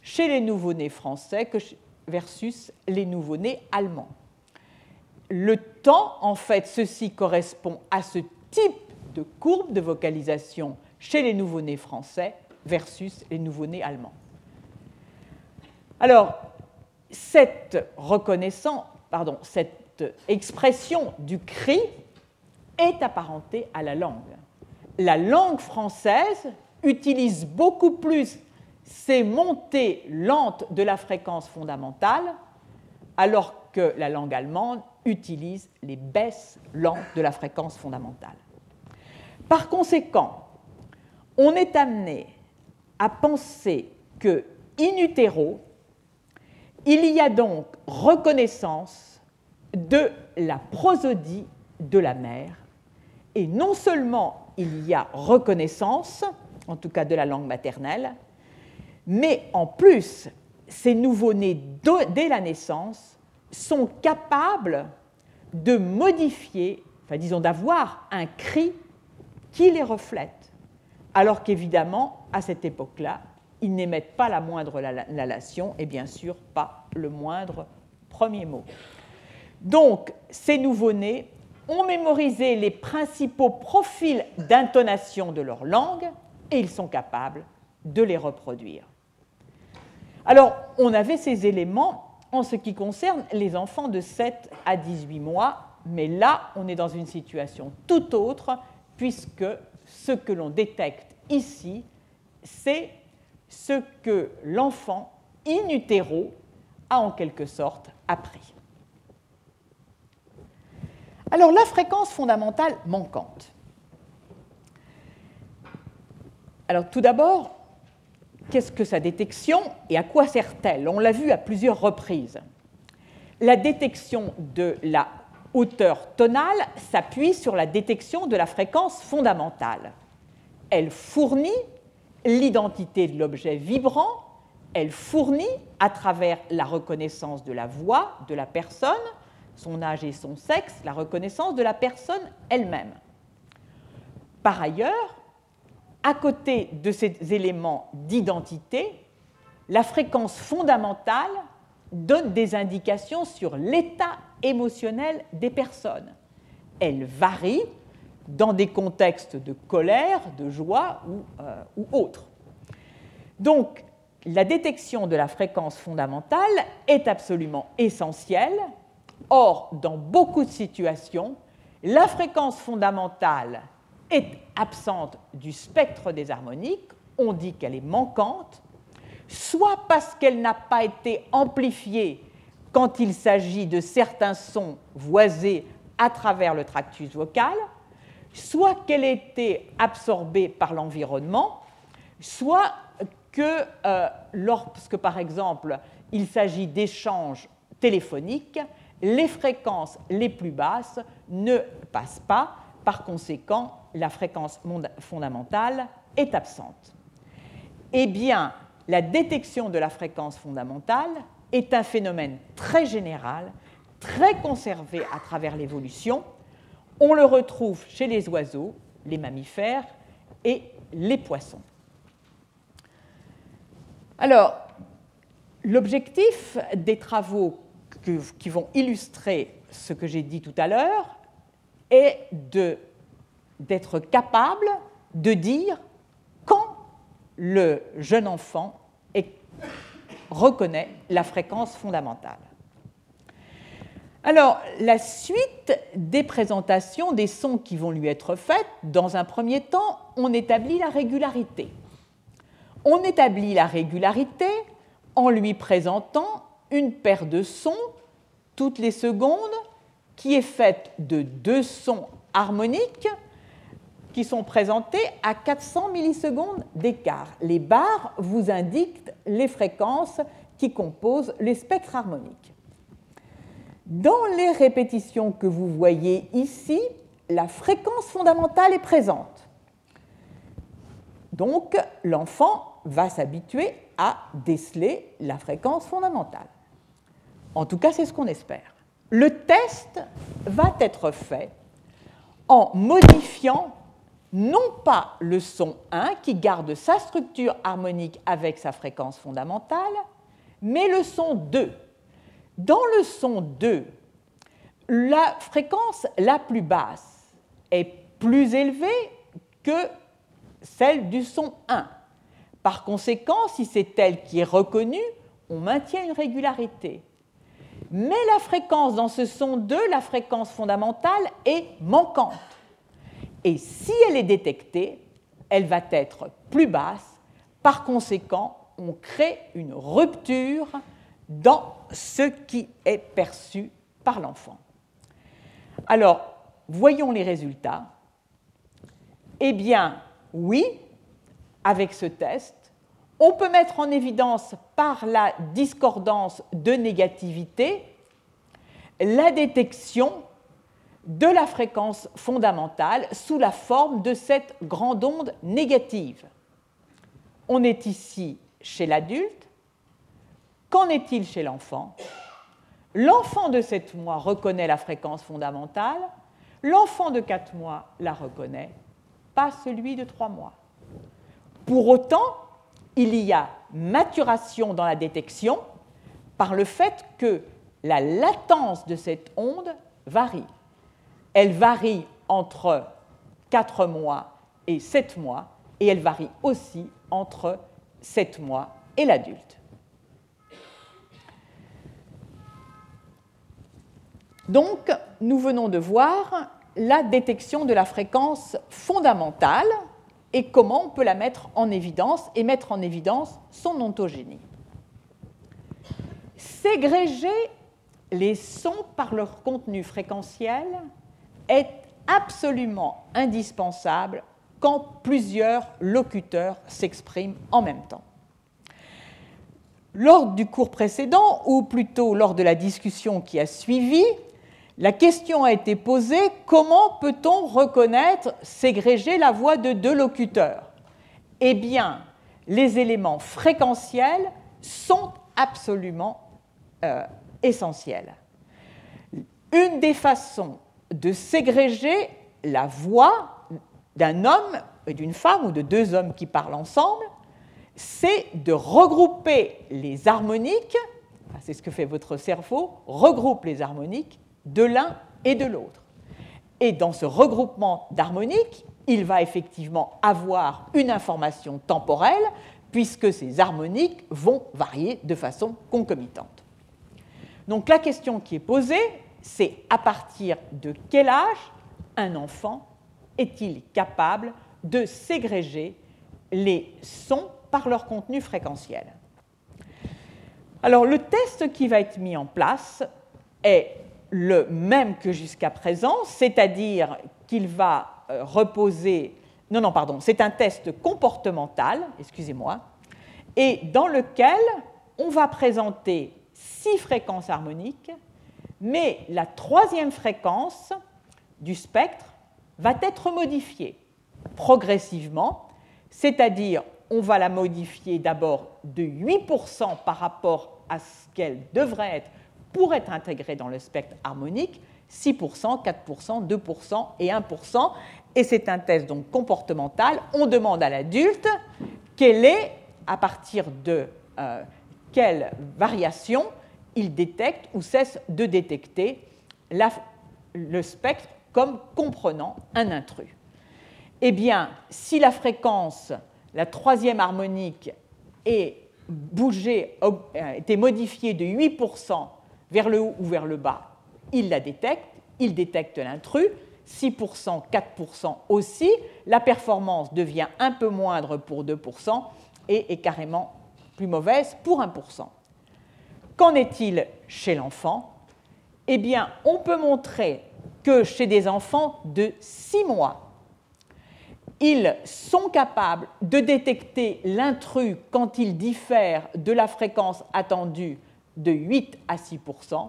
chez les nouveau-nés français versus les nouveau-nés allemands le temps, en fait, ceci correspond à ce type de courbe de vocalisation chez les nouveau-nés français versus les nouveau-nés allemands. Alors, cette reconnaissance, pardon, cette expression du cri est apparentée à la langue. La langue française utilise beaucoup plus ces montées lentes de la fréquence fondamentale, alors que la langue allemande utilise les baisses lentes de la fréquence fondamentale. Par conséquent, on est amené à penser que in utero, il y a donc reconnaissance de la prosodie de la mère, et non seulement il y a reconnaissance, en tout cas de la langue maternelle, mais en plus, ces nouveaux-nés dès la naissance sont capables de modifier, enfin disons d'avoir un cri qui les reflète, alors qu'évidemment, à cette époque-là, ils n'émettent pas la moindre lalation et bien sûr pas le moindre premier mot. Donc, ces nouveau-nés ont mémorisé les principaux profils d'intonation de leur langue et ils sont capables de les reproduire. Alors, on avait ces éléments en ce qui concerne les enfants de 7 à 18 mois, mais là, on est dans une situation tout autre, puisque ce que l'on détecte ici, c'est ce que l'enfant in utero a en quelque sorte appris. Alors la fréquence fondamentale manquante. Alors tout d'abord, qu'est-ce que sa détection et à quoi sert-elle? On l'a vu à plusieurs reprises. La détection de la hauteur tonale s'appuie sur la détection de la fréquence fondamentale. Elle fournit l'identité de l'objet vibrant, elle fournit, à travers la reconnaissance de la voix de la personne, son âge et son sexe, la reconnaissance de la personne elle-même. Par ailleurs, à côté de ces éléments d'identité, la fréquence fondamentale donne des indications sur l'état émotionnel des personnes. Elle varie dans des contextes de colère, de joie ou, euh, autres. Donc, la détection de la fréquence fondamentale est absolument essentielle. Or, dans beaucoup de situations, la fréquence fondamentale est absente du spectre des harmoniques, on dit qu'elle est manquante, soit parce qu'elle n'a pas été amplifiée quand il s'agit de certains sons voisés à travers le tractus vocal, soit qu'elle ait été absorbée par l'environnement, soit que euh, lorsque, par exemple, il s'agit d'échanges téléphoniques, les fréquences les plus basses ne passent pas, par conséquent, la fréquence fondamentale est absente. Eh bien, la détection de la fréquence fondamentale est un phénomène très général, très conservé à travers l'évolution. On le retrouve chez les oiseaux, les mammifères et les poissons. Alors, l'objectif des travaux qui vont illustrer ce que j'ai dit tout à l'heure est d'être capable de dire quand le jeune enfant reconnaît la fréquence fondamentale. Alors, la suite des présentations des sons qui vont lui être faites, dans un premier temps, on établit la régularité. On établit la régularité en lui présentant une paire de sons toutes les secondes qui est faite de deux sons harmoniques qui sont présentés à 400 millisecondes d'écart. Les barres vous indiquent les fréquences qui composent les spectres harmoniques. Dans les répétitions que vous voyez ici, la fréquence fondamentale est présente. Donc l'enfant va s'habituer à déceler la fréquence fondamentale. En tout cas, c'est ce qu'on espère. Le test va être fait en modifiant non pas le son 1 qui garde sa structure harmonique avec sa fréquence fondamentale, mais le son 2. Dans le son 2, la fréquence la plus basse est plus élevée que celle du son 1. Par conséquent, si c'est elle qui est reconnue, on maintient une régularité. Mais la fréquence dans ce son 2, la fréquence fondamentale, est manquante. Et si elle est détectée, elle va être plus basse. Par conséquent, on crée une rupture dans ce qui est perçu par l'enfant. Alors, voyons les résultats. Eh bien, oui, avec ce test, on peut mettre en évidence par la discordance de négativité la détection de la fréquence fondamentale sous la forme de cette grande onde négative. On est ici chez l'adulte. Qu'en est-il chez l'enfant? L'enfant de 7 mois reconnaît la fréquence fondamentale, l'enfant de 4 mois la reconnaît, pas celui de 3 mois. Pour autant, il y a maturation dans la détection par le fait que la latence de cette onde varie. Elle varie entre 4 mois et 7 mois, et elle varie aussi entre 7 mois et l'adulte. Donc, nous venons de voir la détection de la fréquence fondamentale et comment on peut la mettre en évidence et mettre en évidence son ontogénie. Ségréger les sons par leur contenu fréquentiel est absolument indispensable quand plusieurs locuteurs s'expriment en même temps. Lors du cours précédent, ou plutôt lors de la discussion qui a suivi, la question a été posée comment peut-on reconnaître, ségréger la voix de deux locuteurs? Eh bien, les éléments fréquentiels sont absolument euh, essentiels. Une des façons de ségréger la voix d'un homme et d'une femme ou de deux hommes qui parlent ensemble, c'est de regrouper les harmoniques, c'est ce que fait votre cerveau, regroupe les harmoniques de l'un et de l'autre. Et dans ce regroupement d'harmoniques, il va effectivement avoir une information temporelle, puisque ces harmoniques vont varier de façon concomitante. Donc la question qui est posée, c'est à partir de quel âge un enfant est-il capable de ségréger les sons par leur contenu fréquentiel? Alors le test qui va être mis en place est le même que jusqu'à présent, c'est-à-dire qu'il va euh, reposer... Non, non, pardon, c'est un test comportemental, excusez-moi, et dans lequel on va présenter six fréquences harmoniques, mais la troisième fréquence du spectre va être modifiée progressivement, c'est-à-dire on va la modifier d'abord de 8% par rapport à ce qu'elle devrait être pour être intégrée dans le spectre harmonique, 6%, 4%, 2% et 1%. Et c'est un test donc comportemental. On demande à l'adulte quelle est, à partir de euh, quelle variation il détecte ou cesse de détecter le spectre comme comprenant un intrus. Eh bien, si la fréquence, la troisième harmonique, est bougée, été modifiée de 8% vers le haut ou vers le bas, il la détecte, il détecte l'intrus, 6%, 4% aussi, la performance devient un peu moindre pour 2% et est carrément plus mauvaise pour 1%. Qu'en est-il chez l'enfant? Eh bien, on peut montrer que chez des enfants de 6 mois, ils sont capables de détecter l'intrus quand il diffère de la fréquence attendue de 8 à 6%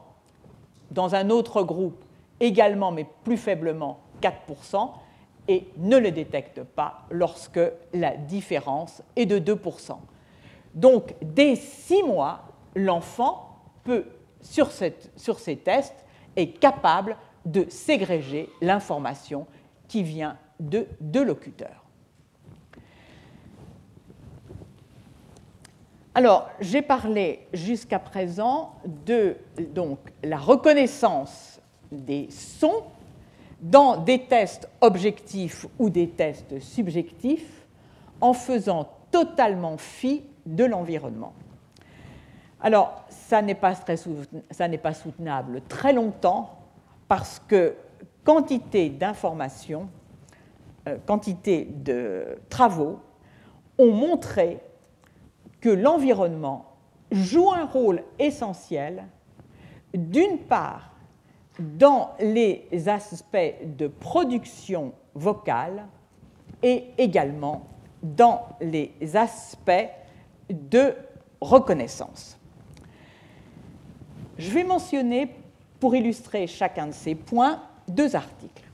dans un autre groupe également mais plus faiblement 4% et ne le détectent pas lorsque la différence est de 2% Donc dès 6 mois, l'enfant peut, sur, sur ces tests, est capable de ségréger l'information qui vient de deux locuteurs. Alors, j'ai parlé jusqu'à présent de la reconnaissance des sons dans des tests objectifs ou des tests subjectifs en faisant totalement fi de l'environnement. Alors, ça n'est pas, pas, soutenable très longtemps parce que quantité d'informations, euh, quantité de travaux ont montré que l'environnement joue un rôle essentiel, d'une part, dans les aspects de production vocale et également dans les aspects de reconnaissance. Je vais mentionner, pour illustrer chacun de ces points, deux articles.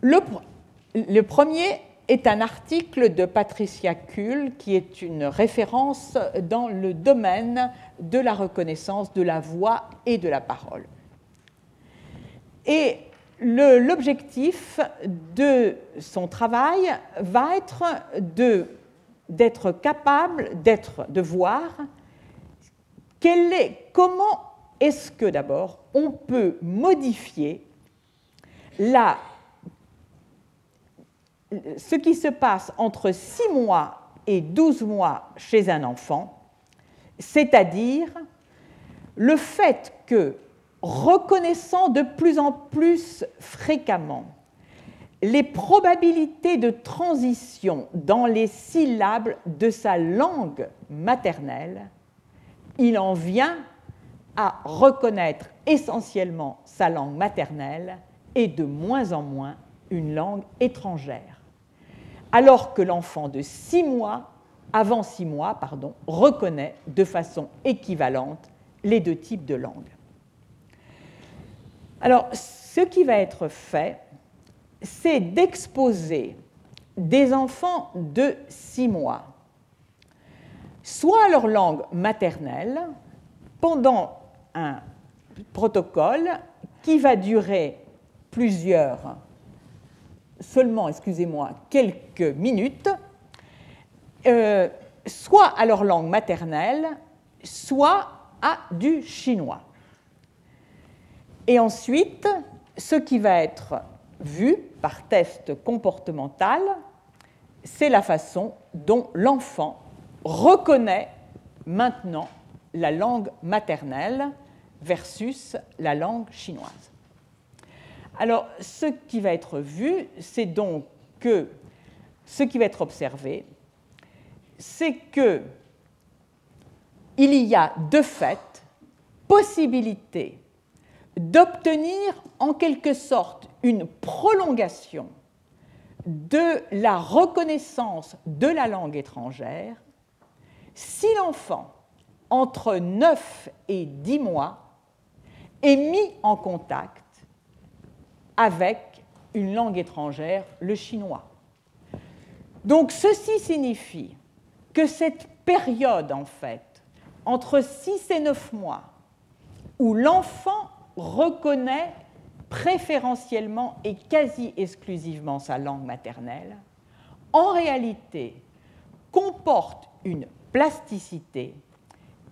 Le, premier est un article de Patricia Kuhl qui est une référence dans le domaine de la reconnaissance de la voix et de la parole. Et l'objectif de son travail va être d'être capable de voir est, comment est-ce que d'abord on peut modifier la ce qui se passe entre 6 mois et 12 mois chez un enfant, c'est-à-dire le fait que, reconnaissant de plus en plus fréquemment les probabilités de transition dans les syllabes de sa langue maternelle, il en vient à reconnaître essentiellement sa langue maternelle et de moins en moins une langue étrangère alors que l'enfant de 6 mois avant six mois, pardon, reconnaît de façon équivalente les deux types de langues. Alors, ce qui va être fait, c'est d'exposer des enfants de six mois, soit à leur langue maternelle, pendant un protocole qui va durer plusieurs, seulement, excusez-moi, quelques minutes, euh, soit à leur langue maternelle, soit à du chinois. Et ensuite, ce qui va être vu par test comportemental, c'est la façon dont l'enfant reconnaît maintenant la langue maternelle versus la langue chinoise. Alors, ce qui va être vu, c'est donc que ce qui va être observé, c'est que il y a de fait possibilité d'obtenir en quelque sorte une prolongation de la reconnaissance de la langue étrangère si l'enfant, entre 9 et 10 mois, est mis en contact avec une langue étrangère, le chinois. Donc ceci signifie que cette période, en fait, entre 6 et 9 mois, où l'enfant reconnaît préférentiellement et quasi exclusivement sa langue maternelle, en réalité comporte une plasticité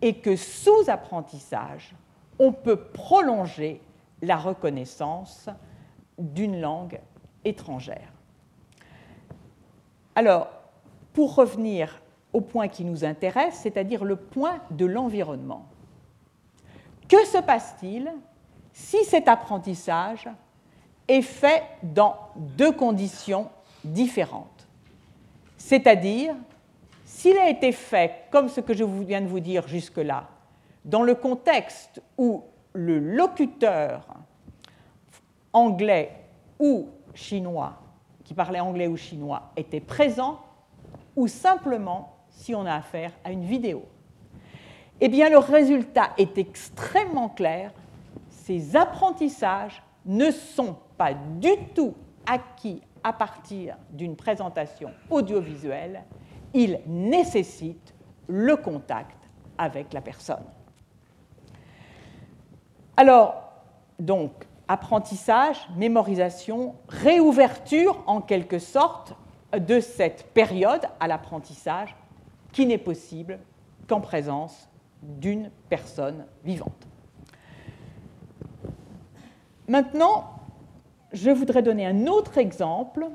et que sous apprentissage, on peut prolonger la reconnaissance d'une langue étrangère. Alors, pour revenir au point qui nous intéresse, c'est-à-dire le point de l'environnement. Que se passe-t-il si cet apprentissage est fait dans deux conditions différentes? C'est-à-dire, s'il a été fait, comme ce que je viens de vous dire jusque-là, dans le contexte où le locuteur anglais ou chinois, qui parlait anglais ou chinois, était présent, ou simplement si on a affaire à une vidéo. Eh bien, le résultat est extrêmement clair. Ces apprentissages ne sont pas du tout acquis à partir d'une présentation audiovisuelle. Ils nécessitent le contact avec la personne. Alors, donc, apprentissage, mémorisation, réouverture en quelque sorte de cette période à l'apprentissage qui n'est possible qu'en présence d'une personne vivante. Maintenant, je voudrais donner un autre exemple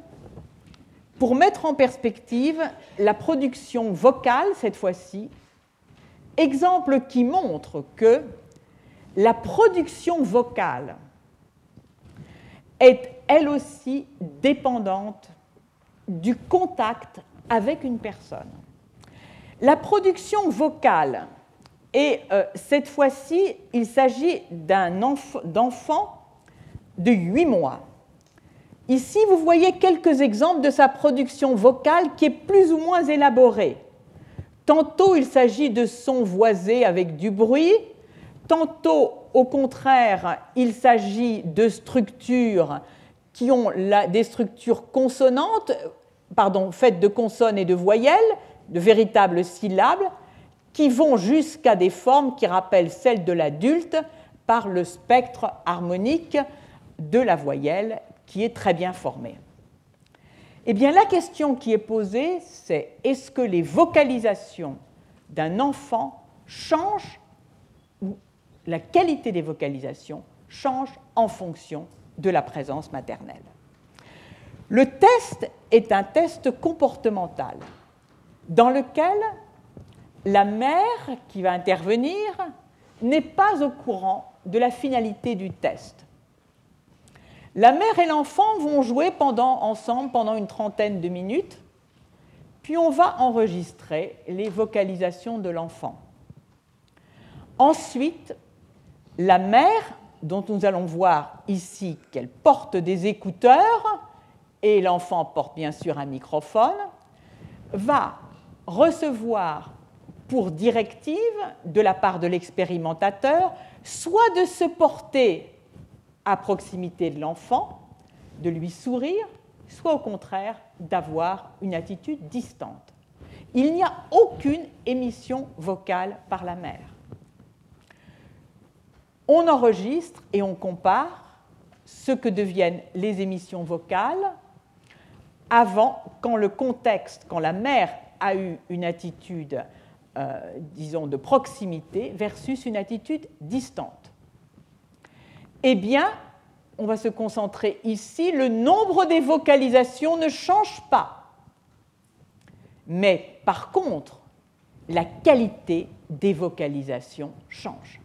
pour mettre en perspective la production vocale, cette fois-ci, exemple qui montre que la production vocale est elle aussi dépendante du contact avec une personne. La production vocale, et euh, cette fois-ci, il s'agit d'un enfant de 8 mois. Ici, vous voyez quelques exemples de sa production vocale qui est plus ou moins élaborée. Tantôt, il s'agit de sons voisés avec du bruit, tantôt, au contraire, il s'agit de structures qui ont des structures consonantes, pardon, faites de consonnes et de voyelles, de véritables syllabes qui vont jusqu'à des formes qui rappellent celles de l'adulte par le spectre harmonique de la voyelle qui est très bien formé. Eh bien, la question qui est posée, c'est est-ce que les vocalisations d'un enfant changent ou la qualité des vocalisations change en fonction de la présence maternelle Le test est un test comportemental dans lequel la mère qui va intervenir n'est pas au courant de la finalité du test. La mère et l'enfant vont jouer ensemble pendant une trentaine de minutes, puis on va enregistrer les vocalisations de l'enfant. Ensuite, la mère, dont nous allons voir ici qu'elle porte des écouteurs, et l'enfant porte bien sûr un microphone, va recevoir pour directive de la part de l'expérimentateur soit de se porter à proximité de l'enfant, de lui sourire, soit au contraire d'avoir une attitude distante. Il n'y a aucune émission vocale par la mère. On enregistre et on compare ce que deviennent les émissions vocales avant, quand le contexte, quand la mère a eu une attitude, euh, disons, de proximité versus une attitude distante. Eh bien, on va se concentrer ici, le nombre des vocalisations ne change pas. Mais par contre, la qualité des vocalisations change.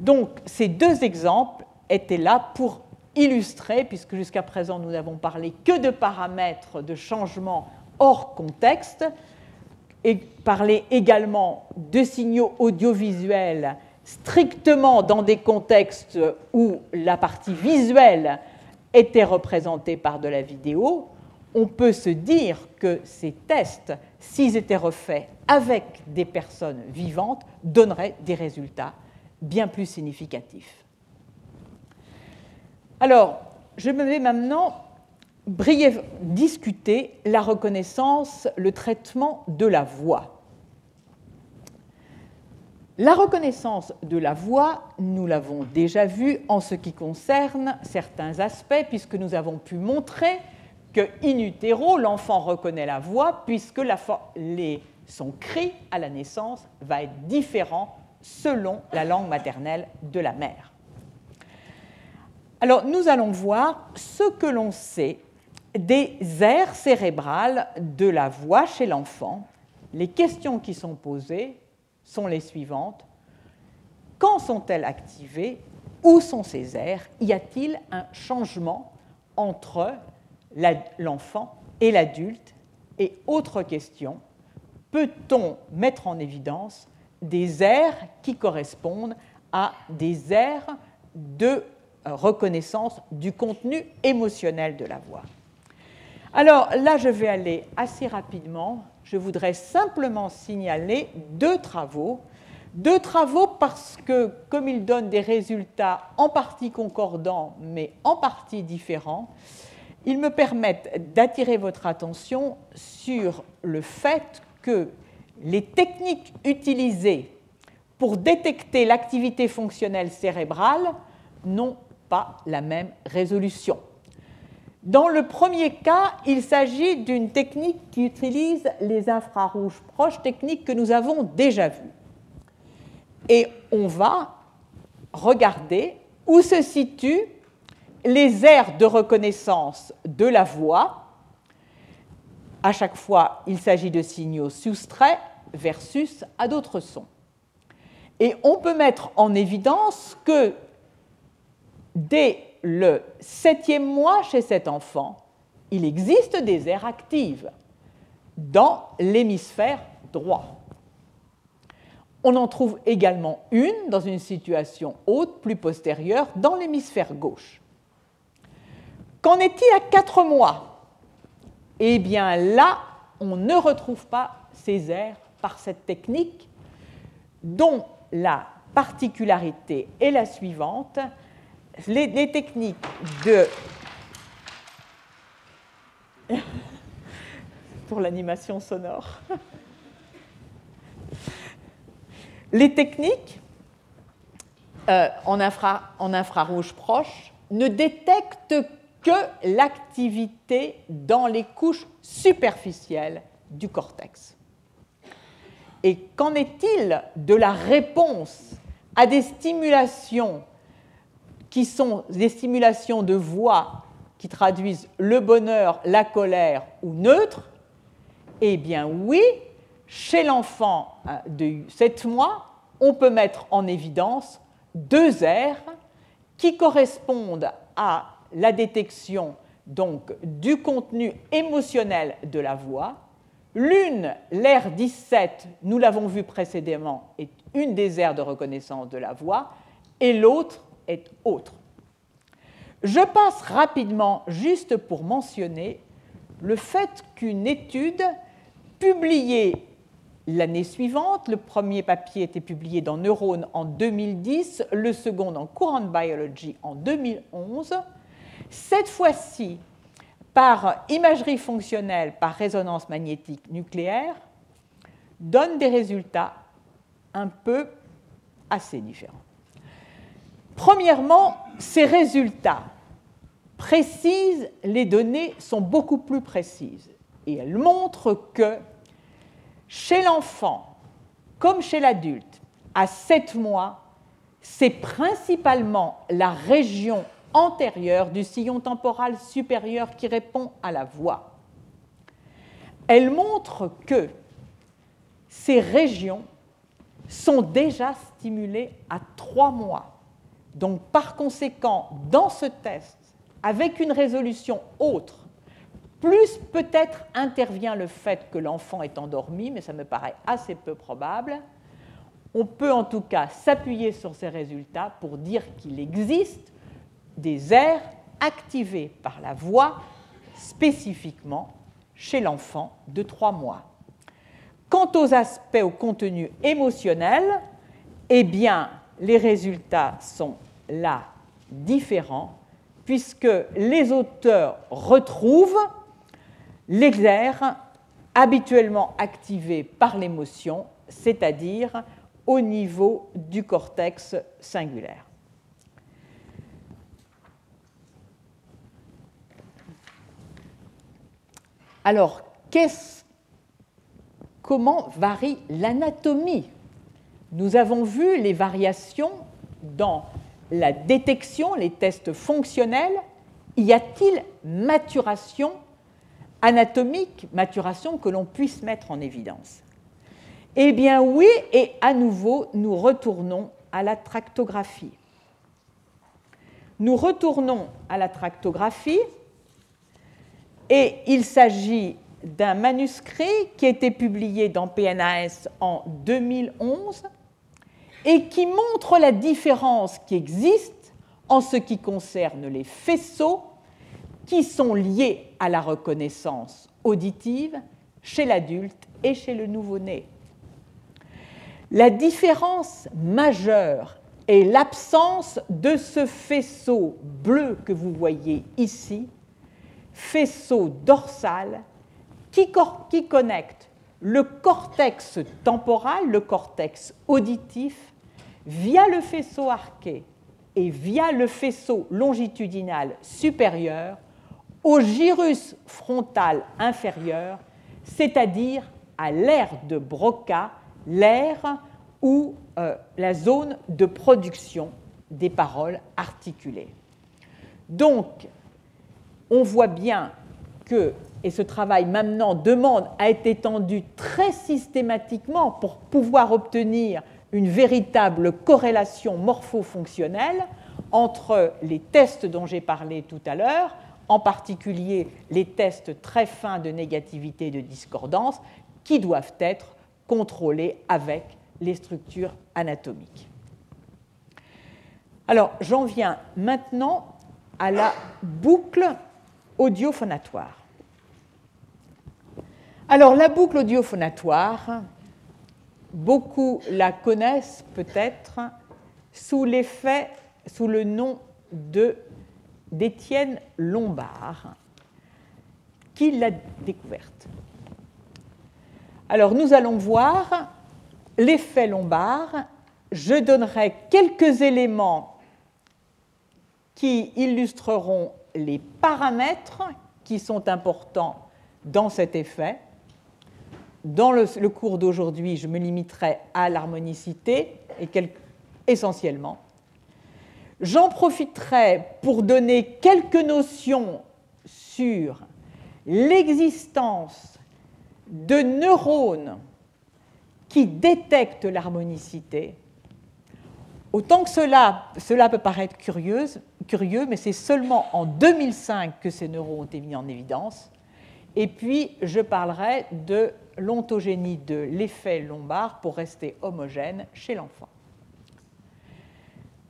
Donc ces deux exemples étaient là pour illustrer, puisque jusqu'à présent nous n'avons parlé que de paramètres de changement hors contexte, et parler également de signaux audiovisuels strictement dans des contextes où la partie visuelle était représentée par de la vidéo, on peut se dire que ces tests, s'ils étaient refaits avec des personnes vivantes, donneraient des résultats bien plus significatifs. Alors, je me vais maintenant brièvement discuter la reconnaissance, le traitement de la voix. La reconnaissance de la voix, nous l'avons déjà vu en ce qui concerne certains aspects, puisque nous avons pu montrer que in utero, l'enfant reconnaît la voix, puisque son cri à la naissance va être différent selon la langue maternelle de la mère. Alors, nous allons voir ce que l'on sait des aires cérébrales de la voix chez l'enfant. Les questions qui sont posées sont les suivantes. Quand sont-elles activées? Où sont ces aires? Y a-t-il un changement entre l'enfant et l'adulte? Et autre question, peut-on mettre en évidence des aires qui correspondent à des aires de euh, reconnaissance du contenu émotionnel de la voix Alors là, je vais aller assez rapidement je voudrais simplement signaler deux travaux. Deux travaux parce que, comme ils donnent des résultats en partie concordants, mais en partie différents, ils me permettent d'attirer votre attention sur le fait que les techniques utilisées pour détecter l'activité fonctionnelle cérébrale n'ont pas la même résolution. Dans le premier cas, il s'agit d'une technique qui utilise les infrarouges proches, technique que nous avons déjà vue. Et on va regarder où se situent les aires de reconnaissance de la voix. À chaque fois, il s'agit de signaux soustraits versus à d'autres sons. Et on peut mettre en évidence que dès le septième mois chez cet enfant, il existe des aires actives dans l'hémisphère droit. On en trouve également une dans une situation haute, plus postérieure, dans l'hémisphère gauche. Qu'en est-il à quatre mois? Eh bien là, on ne retrouve pas ces aires par cette technique dont la particularité est la suivante, les, techniques de... pour l'animation sonore. Les techniques euh, en, en infrarouge proche ne détectent que l'activité dans les couches superficielles du cortex. Et qu'en est-il de la réponse à des stimulations qui sont des stimulations de voix qui traduisent le bonheur, la colère ou neutre? Eh bien oui, chez l'enfant euh, de 7 mois, on peut mettre en évidence deux aires qui correspondent à la détection donc du contenu émotionnel de la voix. L'une, l'aire 17, nous l'avons vu précédemment, est une des aires de reconnaissance de la voix, et l'autre est autre. Je passe rapidement juste pour mentionner le fait qu'une étude publié l'année suivante. Le premier papier était publié dans Neurone en 2010, le second dans Courant Biology en 2011. Cette fois-ci, par imagerie fonctionnelle, par résonance magnétique nucléaire, donne des résultats un peu assez différents. Premièrement, ces résultats précisent, les données sont beaucoup plus précises et elles montrent que chez l'enfant, comme chez l'adulte, à 7 mois, c'est principalement la région antérieure du sillon temporal supérieur qui répond à la voix. Elle montre que ces régions sont déjà stimulées à 3 mois. Donc par conséquent, dans ce test, avec une résolution autre plus peut-être intervient le fait que l'enfant est endormi, mais ça me paraît assez peu probable. On peut en tout cas s'appuyer sur ces résultats pour dire qu'il existe des aires activées par la voix spécifiquement chez l'enfant de 3 mois. Quant aux aspects au contenu émotionnel, eh bien, les résultats sont là différents, puisque les auteurs retrouvent les aires habituellement activées par l'émotion, c'est-à-dire au niveau du cortex singulaire. Alors, comment varie l'anatomie? Nous avons vu les variations dans la détection, les tests fonctionnels. Y a-t-il maturation anatomique, maturation que l'on puisse mettre en évidence? Eh bien oui, et à nouveau, nous retournons à la tractographie. Nous retournons à la tractographie et il s'agit d'un manuscrit qui a été publié dans PNAS en 2011 et qui montre la différence qui existe en ce qui concerne les faisceaux qui sont liés à la reconnaissance auditive chez l'adulte et chez le nouveau-né. La différence majeure est l'absence de ce faisceau bleu que vous voyez ici, faisceau dorsal qui, connecte le cortex temporal, le cortex auditif, via le faisceau arqué et via le faisceau longitudinal supérieur au gyrus frontal inférieur, c'est-à-dire à l'aire de Broca, l'aire ou euh, la zone de production des paroles articulées. Donc, on voit bien que, et ce travail maintenant demande à être étendu très systématiquement pour pouvoir obtenir une véritable corrélation morpho-fonctionnelle entre les tests dont j'ai parlé tout à l'heure, en particulier les tests très fins de négativité et de discordance, qui doivent être contrôlés avec les structures anatomiques. Alors, j'en viens maintenant à la boucle audiophonatoire. Alors, la boucle audiophonatoire, beaucoup la connaissent peut-être sous l'effet, sous le nom de d'Étienne Lombard, qui l'a découverte. Alors nous allons voir l'effet Lombard. Je donnerai quelques éléments qui illustreront les paramètres qui sont importants dans cet effet. Dans le, cours d'aujourd'hui, je me limiterai à l'harmonicité et essentiellement. J'en profiterai pour donner quelques notions sur l'existence de neurones qui détectent l'harmonicité. Autant que cela, cela peut paraître curieux, mais c'est seulement en 2005 que ces neurones ont été mis en évidence. Et puis, je parlerai de l'ontogénie de l'effet lombard pour rester homogène chez l'enfant.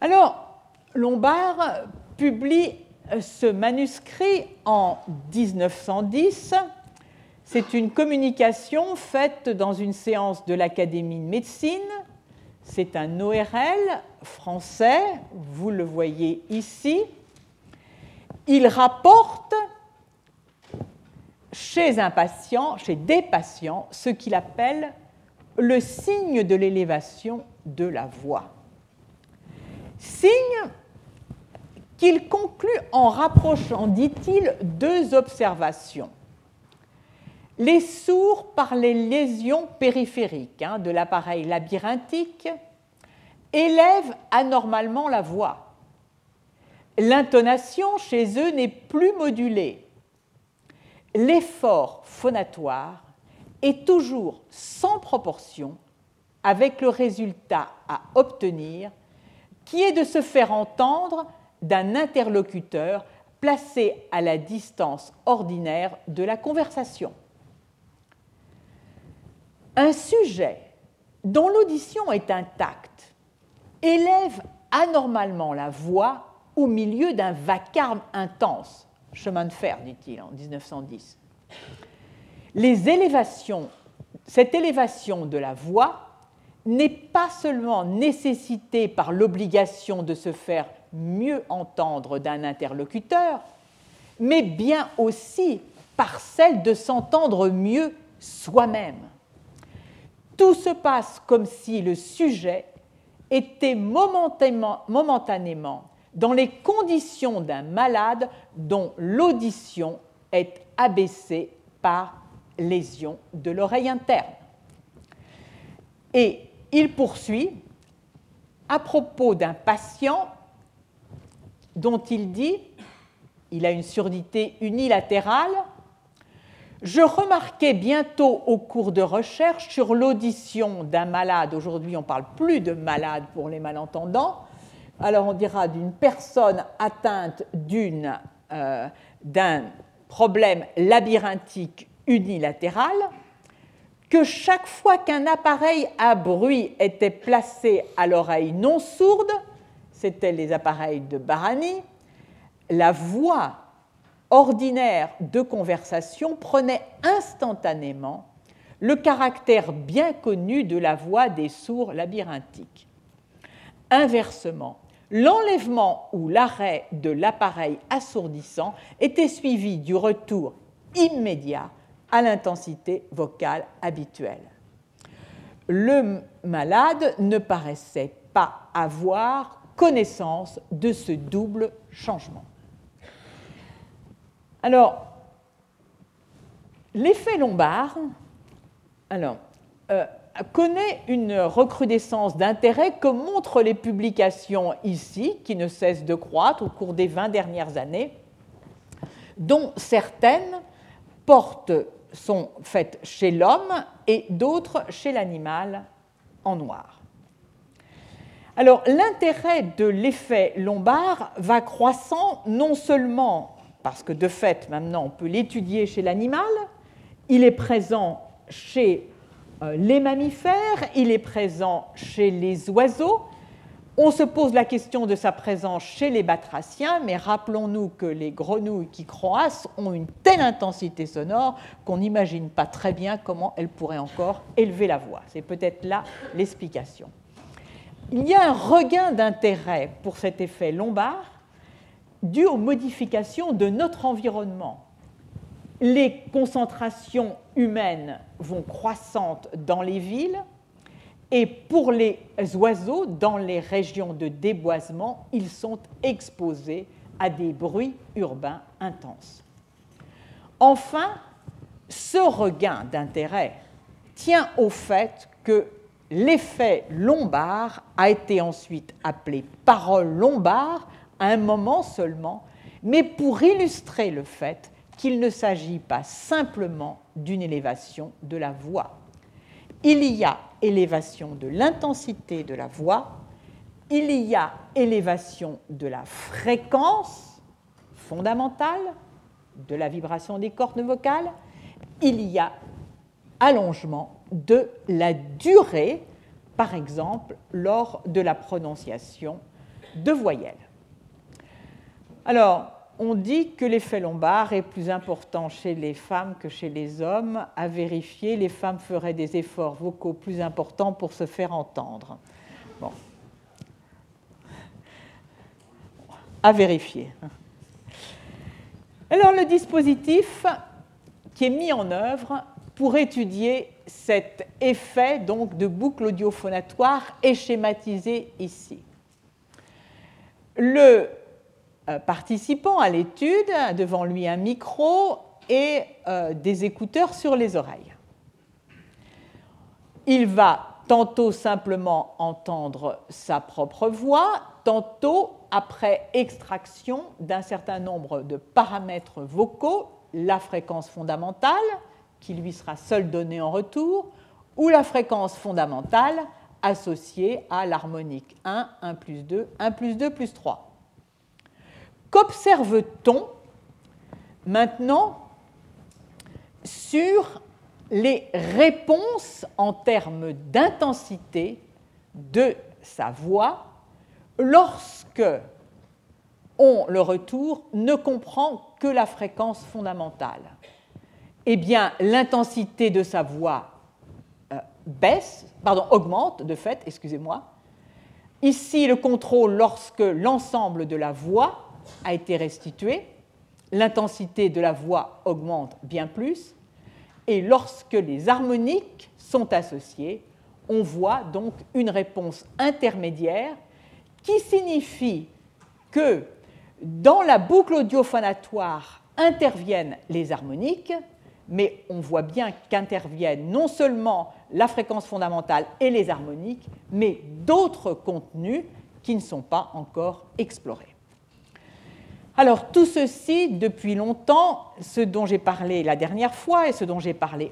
Alors, Lombard publie ce manuscrit en 1910. C'est une communication faite dans une séance de l'Académie de médecine. C'est un ORL français, vous le voyez ici. Il rapporte chez un patient, chez des patients, ce qu'il appelle le signe de l'élévation de la voix. Signe qu'il conclut en rapprochant, dit-il, deux observations. Les sourds par les lésions périphériques hein, de l'appareil labyrinthique élèvent anormalement la voix. L'intonation chez eux n'est plus modulée. L'effort phonatoire est toujours sans proportion avec le résultat à obtenir qui est de se faire entendre d'un interlocuteur placé à la distance ordinaire de la conversation. Un sujet dont l'audition est intacte élève anormalement la voix au milieu d'un vacarme intense. Chemin de fer, dit-il en 1910. Les élévations, cette élévation de la voix n'est pas seulement nécessitée par l'obligation de se faire mieux entendre d'un interlocuteur, mais bien aussi par celle de s'entendre mieux soi-même. Tout se passe comme si le sujet était momentanément, dans les conditions d'un malade dont l'audition est abaissée par lésion de l'oreille interne. Et il poursuit à propos d'un patient dont il dit, il a une surdité unilatérale, je remarquai bientôt au cours de recherche sur l'audition d'un malade, aujourd'hui on ne parle plus de malade pour les malentendants, alors on dira d'une personne atteinte euh, d'un problème labyrinthique unilatéral, que chaque fois qu'un appareil à bruit était placé à l'oreille non sourde, c'était les appareils de Barani, la voix ordinaire de conversation prenait instantanément le caractère bien connu de la voix des sourds labyrinthiques. Inversement, l'enlèvement ou l'arrêt de l'appareil assourdissant était suivi du retour immédiat à l'intensité vocale habituelle. Le malade ne paraissait pas avoir connaissance de ce double changement. Alors, l'effet lombard euh, connaît une recrudescence d'intérêt que montrent les publications ici, qui ne cessent de croître au cours des 20 dernières années, dont certaines portent, sont faites chez l'homme et d'autres chez l'animal en noir. Alors l'intérêt de l'effet lombard va croissant non seulement parce que de fait maintenant on peut l'étudier chez l'animal, il est présent chez euh, les mammifères, il est présent chez les oiseaux, on se pose la question de sa présence chez les batraciens, mais rappelons-nous que les grenouilles qui croissent ont une telle intensité sonore qu'on n'imagine pas très bien comment elles pourraient encore élever la voix. C'est peut-être là l'explication. Il y a un regain d'intérêt pour cet effet lombard dû aux modifications de notre environnement. Les concentrations humaines vont croissantes dans les villes, et pour les oiseaux, dans les régions de déboisement, ils sont exposés à des bruits urbains intenses. Enfin, ce regain d'intérêt tient au fait que l'effet lombard a été ensuite appelé parole lombard un moment seulement, mais pour illustrer le fait qu'il ne s'agit pas simplement d'une élévation de la voix il y a élévation de l'intensité de la voix, il y a élévation de la fréquence fondamentale de la vibration des cordes vocales, il y a allongement de la durée, par exemple lors de la prononciation de voyelles. Alors, on dit que l'effet lombar est plus important chez les femmes que chez les hommes. À vérifier, les femmes feraient des efforts vocaux plus importants pour se faire entendre. Bon. À vérifier. Alors le dispositif qui est mis en œuvre pour étudier cet effet donc, de boucle audiophonatoire est schématisé ici. Le participant à l'étude, devant lui un micro et euh, des écouteurs sur les oreilles. Il va tantôt simplement entendre sa propre voix, tantôt après extraction d'un certain nombre de paramètres vocaux, la fréquence fondamentale, qui lui sera seule donnée en retour, ou la fréquence fondamentale associée à l'harmonique 1, 1 plus 2, 1 plus 2 plus 3. Qu'observe-t-on maintenant sur les réponses en termes d'intensité de sa voix lorsque on, le retour, ne comprend que la fréquence fondamentale? Eh bien, l'intensité de sa voix euh, baisse, pardon, augmente de fait, excusez-moi. Ici, le contrôle lorsque l'ensemble de la voix a été restitué, l'intensité de la voix augmente bien plus, et lorsque les harmoniques sont associées, on voit donc une réponse intermédiaire qui signifie que dans la boucle audiophonatoire interviennent les harmoniques, mais on voit bien qu'interviennent non seulement la fréquence fondamentale et les harmoniques, mais d'autres contenus qui ne sont pas encore explorés. Alors tout ceci, depuis longtemps, ce dont j'ai parlé la dernière fois et ce dont j'ai parlé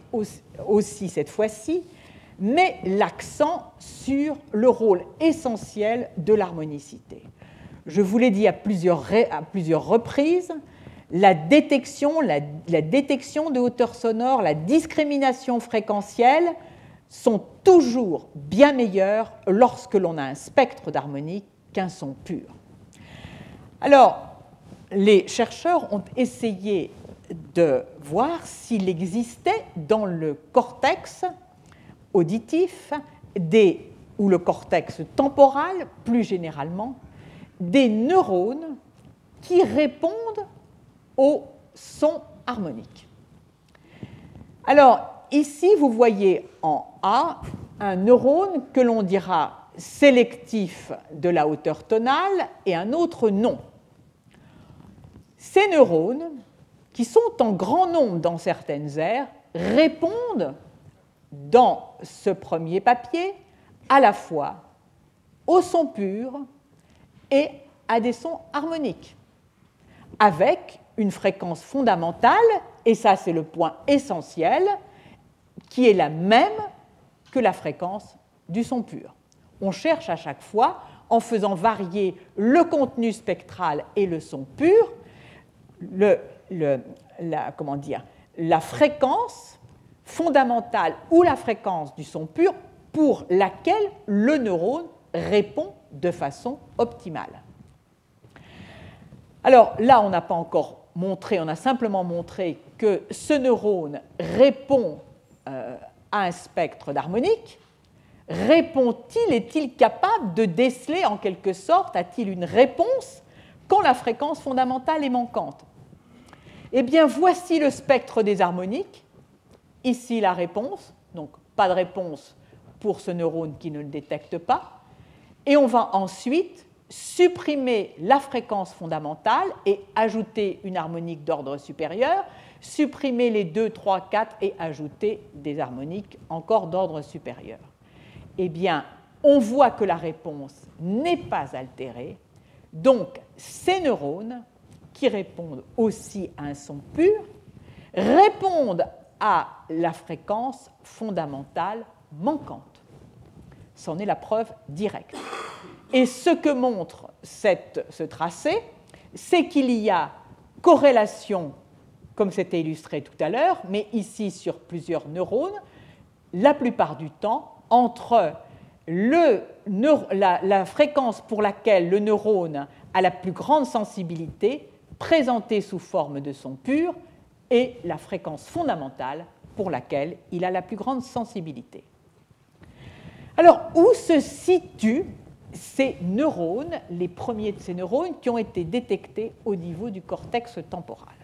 aussi cette fois-ci, met l'accent sur le rôle essentiel de l'harmonicité. Je vous l'ai dit à plusieurs, à plusieurs, reprises, la détection, la, détection de hauteur sonore, la discrimination fréquentielle sont toujours bien meilleures lorsque l'on a un spectre d'harmonie qu'un son pur. Alors, les chercheurs ont essayé de voir s'il existait dans le cortex auditif ou le cortex temporal, plus généralement, des neurones qui répondent au son harmonique. Alors, ici, vous voyez en A un neurone que l'on dira sélectif de la hauteur tonale et un autre non. Ces neurones, qui sont en grand nombre dans certaines aires, répondent dans ce premier papier à la fois aux sons purs et à des sons harmoniques, avec une fréquence fondamentale, et ça c'est le point essentiel, qui est la même que la fréquence du son pur. On cherche à chaque fois, en faisant varier le contenu spectral et le son pur, la fréquence fondamentale ou la fréquence du son pur pour laquelle le neurone répond de façon optimale. Alors là, on n'a pas encore montré, on a simplement montré que ce neurone répond euh, à un spectre d'harmonique. Répond-il, est-il capable de déceler en quelque sorte, a-t-il une réponse quand la fréquence fondamentale est manquante? Eh bien, voici le spectre des harmoniques. Ici, la réponse. Donc, pas de réponse pour ce neurone qui ne le détecte pas. Et on va ensuite supprimer la fréquence fondamentale et ajouter une harmonique d'ordre supérieur, supprimer les 2, 3, 4 et ajouter des harmoniques encore d'ordre supérieur. Eh bien, on voit que la réponse n'est pas altérée, donc, ces neurones, qui répondent aussi à un son pur, répondent à la fréquence fondamentale manquante. C'en est la preuve directe. Et ce que montre ce tracé, c'est qu'il y a corrélation, comme c'était illustré tout à l'heure, mais ici sur plusieurs neurones, la plupart du temps, entre la, fréquence pour laquelle le neurone a la plus grande sensibilité présenté sous forme de son pur est la fréquence fondamentale pour laquelle il a la plus grande sensibilité. Alors, où se situent ces neurones, les premiers de ces neurones qui ont été détectés au niveau du cortex temporal?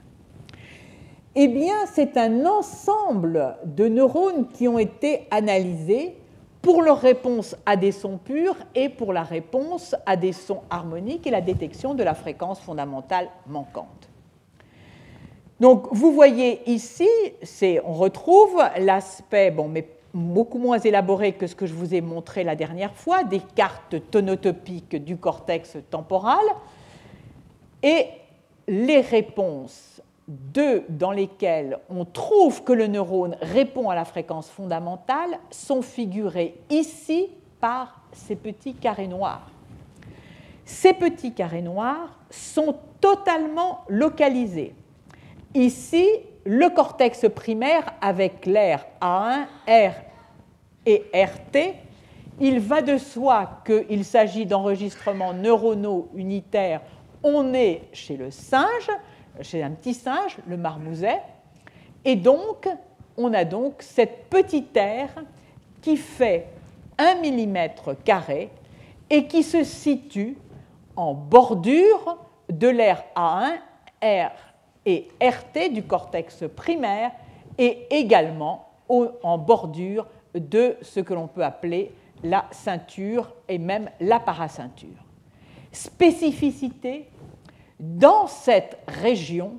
Eh bien, c'est un ensemble de neurones qui ont été analysés pour leur réponse à des sons purs et pour la réponse à des sons harmoniques et la détection de la fréquence fondamentale manquante. Donc vous voyez ici, on retrouve l'aspect, bon, mais beaucoup moins élaboré que ce que je vous ai montré la dernière fois, des cartes tonotopiques du cortex temporal, et les réponses de, dans lesquelles on trouve que le neurone répond à la fréquence fondamentale sont figurées ici par ces petits carrés noirs. Ces petits carrés noirs sont totalement localisés. Ici, le cortex primaire avec l'air A1, R et RT, il va de soi qu'il s'agit d'enregistrements neuronaux unitaires. On est chez le singe, chez un petit singe, le marmouset, et donc on a donc cette petite aire qui fait 1 mm carré et qui se situe en bordure de l'air A1, R et RT du cortex primaire et également en bordure de ce que l'on peut appeler la ceinture et même la paraceinture. Spécificité, dans cette région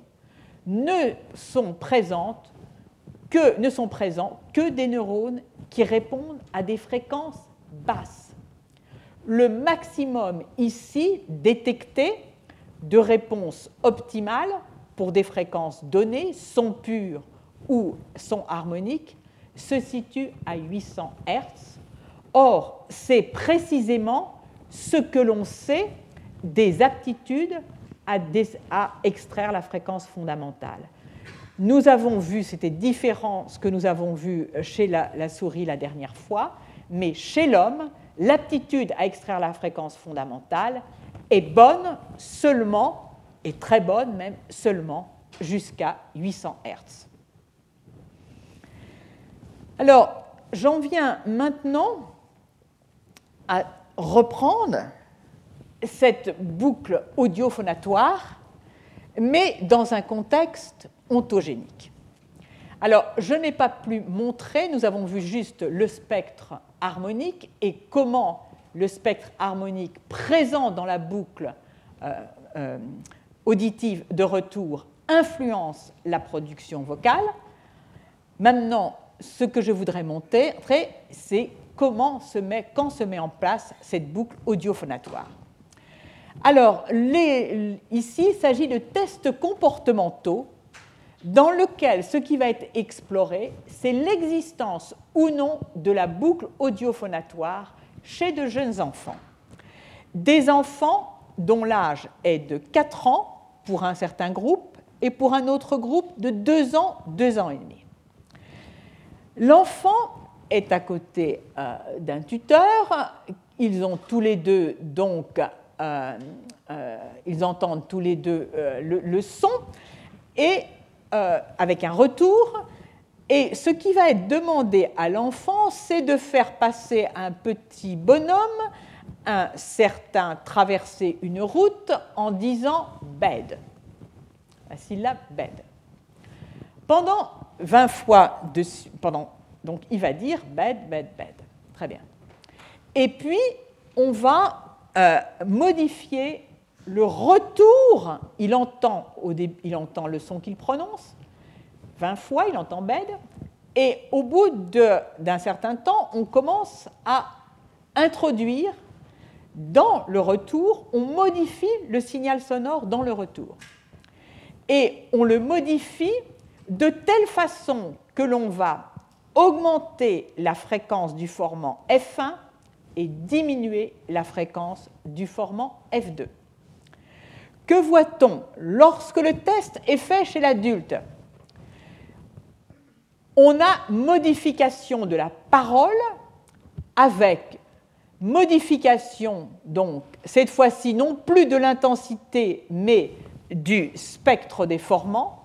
ne sont présentes que, sont présents que des neurones qui répondent à des fréquences basses. Le maximum ici détecté de réponse optimale pour des fréquences données, son pures ou son harmoniques, se situe à 800 Hz. Or, c'est précisément ce que l'on sait des aptitudes à, extraire la fréquence fondamentale. Nous avons vu, c'était différent ce que nous avons vu chez la souris la dernière fois, mais chez l'homme, l'aptitude à extraire la fréquence fondamentale est bonne seulement est très bonne, même seulement jusqu'à 800 Hz. Alors, j'en viens maintenant à reprendre cette boucle audiophonatoire, mais dans un contexte ontogénique. Alors, je n'ai pas plus montré, nous avons vu juste le spectre harmonique et comment le spectre harmonique présent dans la boucle euh, euh, auditive de retour influence la production vocale. Maintenant, ce que je voudrais montrer, c'est comment se met, quand se met en place cette boucle audiophonatoire. Alors, ici, il s'agit de tests comportementaux dans lesquels ce qui va être exploré, c'est l'existence ou non de la boucle audiophonatoire chez de jeunes enfants. Des enfants dont l'âge est de 4 ans pour un certain groupe et pour un autre groupe de 2 ans, 2 ans et demi. L'enfant est à côté euh, d'un tuteur, ils ont tous les deux donc euh, euh, ils entendent tous les deux le, le, son et avec un retour. Et ce qui va être demandé à l'enfant, c'est de faire passer un petit bonhomme un certain traverser une route en disant bed, la syllabe bed. Pendant 20 fois, de, pendant, donc il va dire bed, bed, bed. Très bien. Et puis, on va euh, modifier le retour. Il entend, il entend le son qu'il prononce. 20 fois, il entend bed. Et au bout d'un certain temps, on commence à introduire dans le retour, on modifie le signal sonore dans le retour. Et on le modifie de telle façon que l'on va augmenter la fréquence du formant F1 et diminuer la fréquence du formant F2. Que voit-on lorsque le test est fait chez l'adulte? On a modification de la parole avec modification, donc, cette fois-ci, non plus de l'intensité, mais du spectre des formants,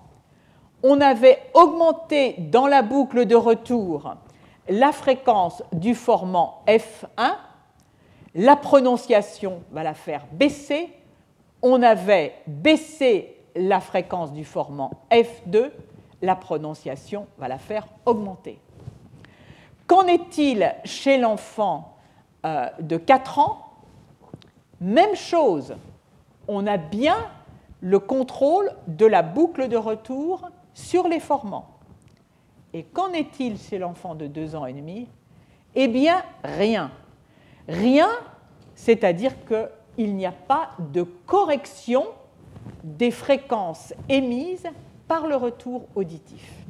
on avait augmenté dans la boucle de retour la fréquence du formant F1, la prononciation va la faire baisser, on avait baissé la fréquence du formant F2, la prononciation va la faire augmenter. Qu'en est-il chez l'enfant euh, de 4 ans? Même chose, on a bien le contrôle de la boucle de retour sur les formants. Et qu'en est-il chez l'enfant de 2 ans et demi? Eh bien, rien. Rien, c'est-à-dire qu'il n'y a pas de correction des fréquences émises par le retour auditif.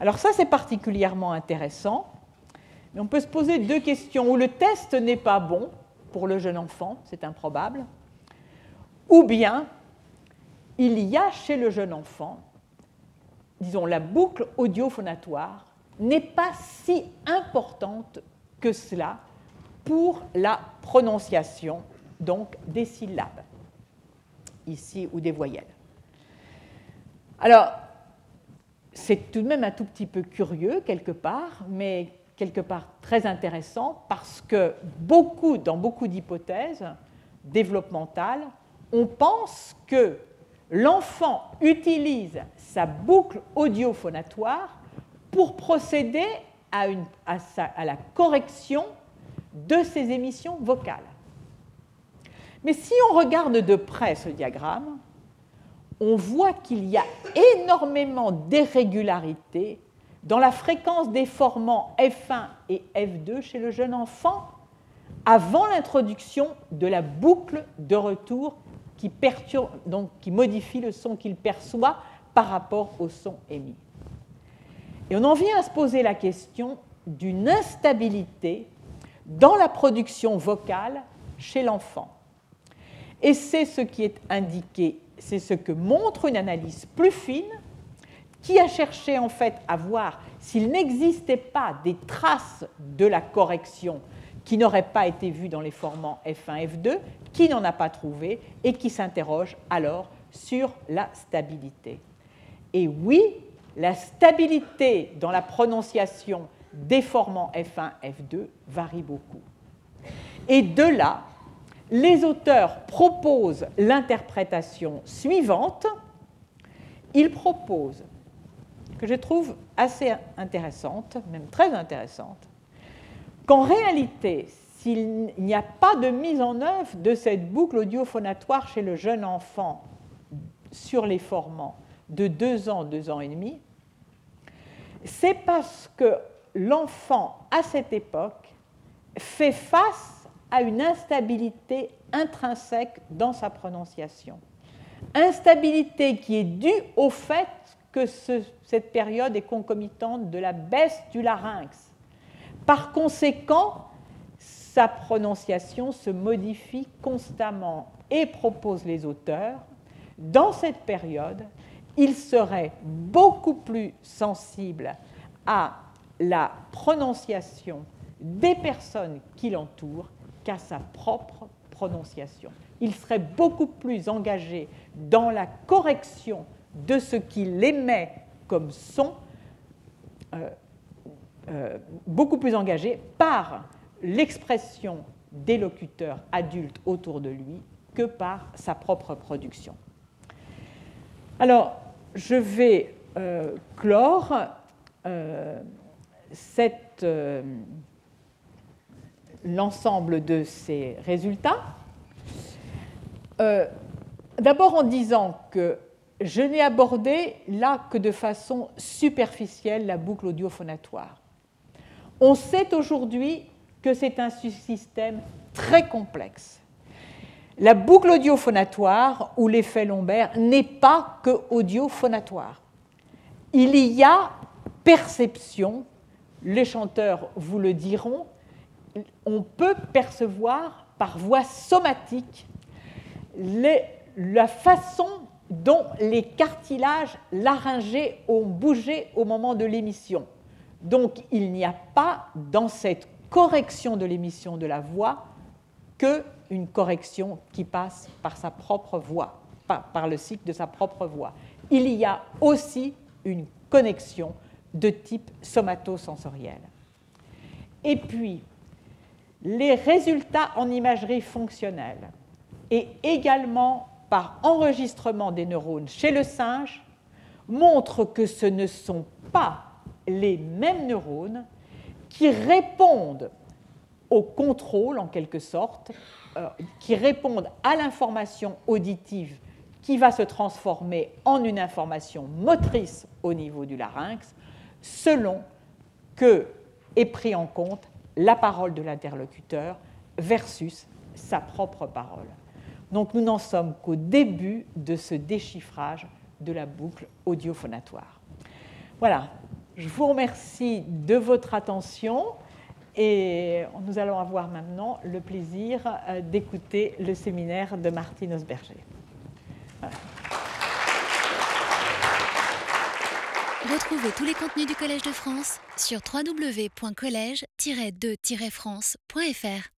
Alors ça, c'est particulièrement intéressant. Mais on peut se poser deux questions. Où le test n'est pas bon pour le jeune enfant, c'est improbable, ou bien il y a chez le jeune enfant, disons, la boucle audiophonatoire n'est pas si importante que cela pour la prononciation donc des syllabes, ici, ou des voyelles. Alors, c'est tout de même un tout petit peu curieux quelque part, mais quelque part très intéressant parce que beaucoup, dans beaucoup d'hypothèses développementales, on pense que l'enfant utilise sa boucle audiophonatoire pour procéder à, à, la correction de ses émissions vocales. Mais si on regarde de près ce diagramme, on voit qu'il y a énormément d'irrégularités dans la fréquence des formants F1 et F2 chez le jeune enfant avant l'introduction de la boucle de retour qui, perturbe, donc, qui modifie le son qu'il perçoit par rapport au son émis. Et on en vient à se poser la question d'une instabilité dans la production vocale chez l'enfant. Et c'est ce qui est indiqué, c'est ce que montre une analyse plus fine qui a cherché en fait à voir s'il n'existait pas des traces de la correction qui n'auraient pas été vues dans les formants F1, F2, qui n'en a pas trouvé et qui s'interroge alors sur la stabilité. Et oui, la stabilité dans la prononciation des formants F1, F2 varie beaucoup. Et de là, les auteurs proposent l'interprétation suivante. Ils proposent, que je trouve assez intéressante, même très intéressante, qu'en réalité, s'il n'y a pas de mise en œuvre de cette boucle audiophonatoire chez le jeune enfant sur les formants de 2 ans, 2 ans et demi, c'est parce que l'enfant, à cette époque, fait face à une instabilité intrinsèque dans sa prononciation. Instabilité qui est due au fait que cette période est concomitante de la baisse du larynx. Par conséquent, sa prononciation se modifie constamment et propose les auteurs, dans cette période, il serait beaucoup plus sensible à la prononciation des personnes qui l'entourent qu'à sa propre prononciation. Il serait beaucoup plus engagé dans la correction de ce qu'il émet comme son, euh, euh, beaucoup plus engagé par l'expression des locuteurs adultes autour de lui que par sa propre production. Alors, je vais euh, clore euh, l'ensemble de ces résultats. D'abord en disant que je n'ai abordé là que de façon superficielle la boucle audiophonatoire. On sait aujourd'hui que c'est un système très complexe. La boucle audiophonatoire ou l'effet lombaire n'est pas que audiophonatoire. Il y a perception, les chanteurs vous le diront, on peut percevoir par voie somatique la façon dont les cartilages laryngés ont bougé au moment de l'émission. Donc il n'y a pas dans cette correction de l'émission de la voix qu'une correction qui passe par sa propre voix. par, le cycle de sa propre voix. Il y a aussi une connexion de type somatosensoriel. Et puis, les résultats en imagerie fonctionnelle et également par enregistrement des neurones chez le singe montrent que ce ne sont pas les mêmes neurones qui répondent au contrôle, en quelque sorte, euh, qui répondent à l'information auditive qui va se transformer en une information motrice au niveau du larynx, selon que est pris en compte la parole de l'interlocuteur versus sa propre parole. Donc nous n'en sommes qu'au début de ce déchiffrage de la boucle audiophonatoire. Voilà, je vous remercie de votre attention et nous allons avoir maintenant le plaisir euh, d'écouter le séminaire de Martine Osberger. Retrouvez tous les contenus du Collège de France sur www.colège-2-france.fr.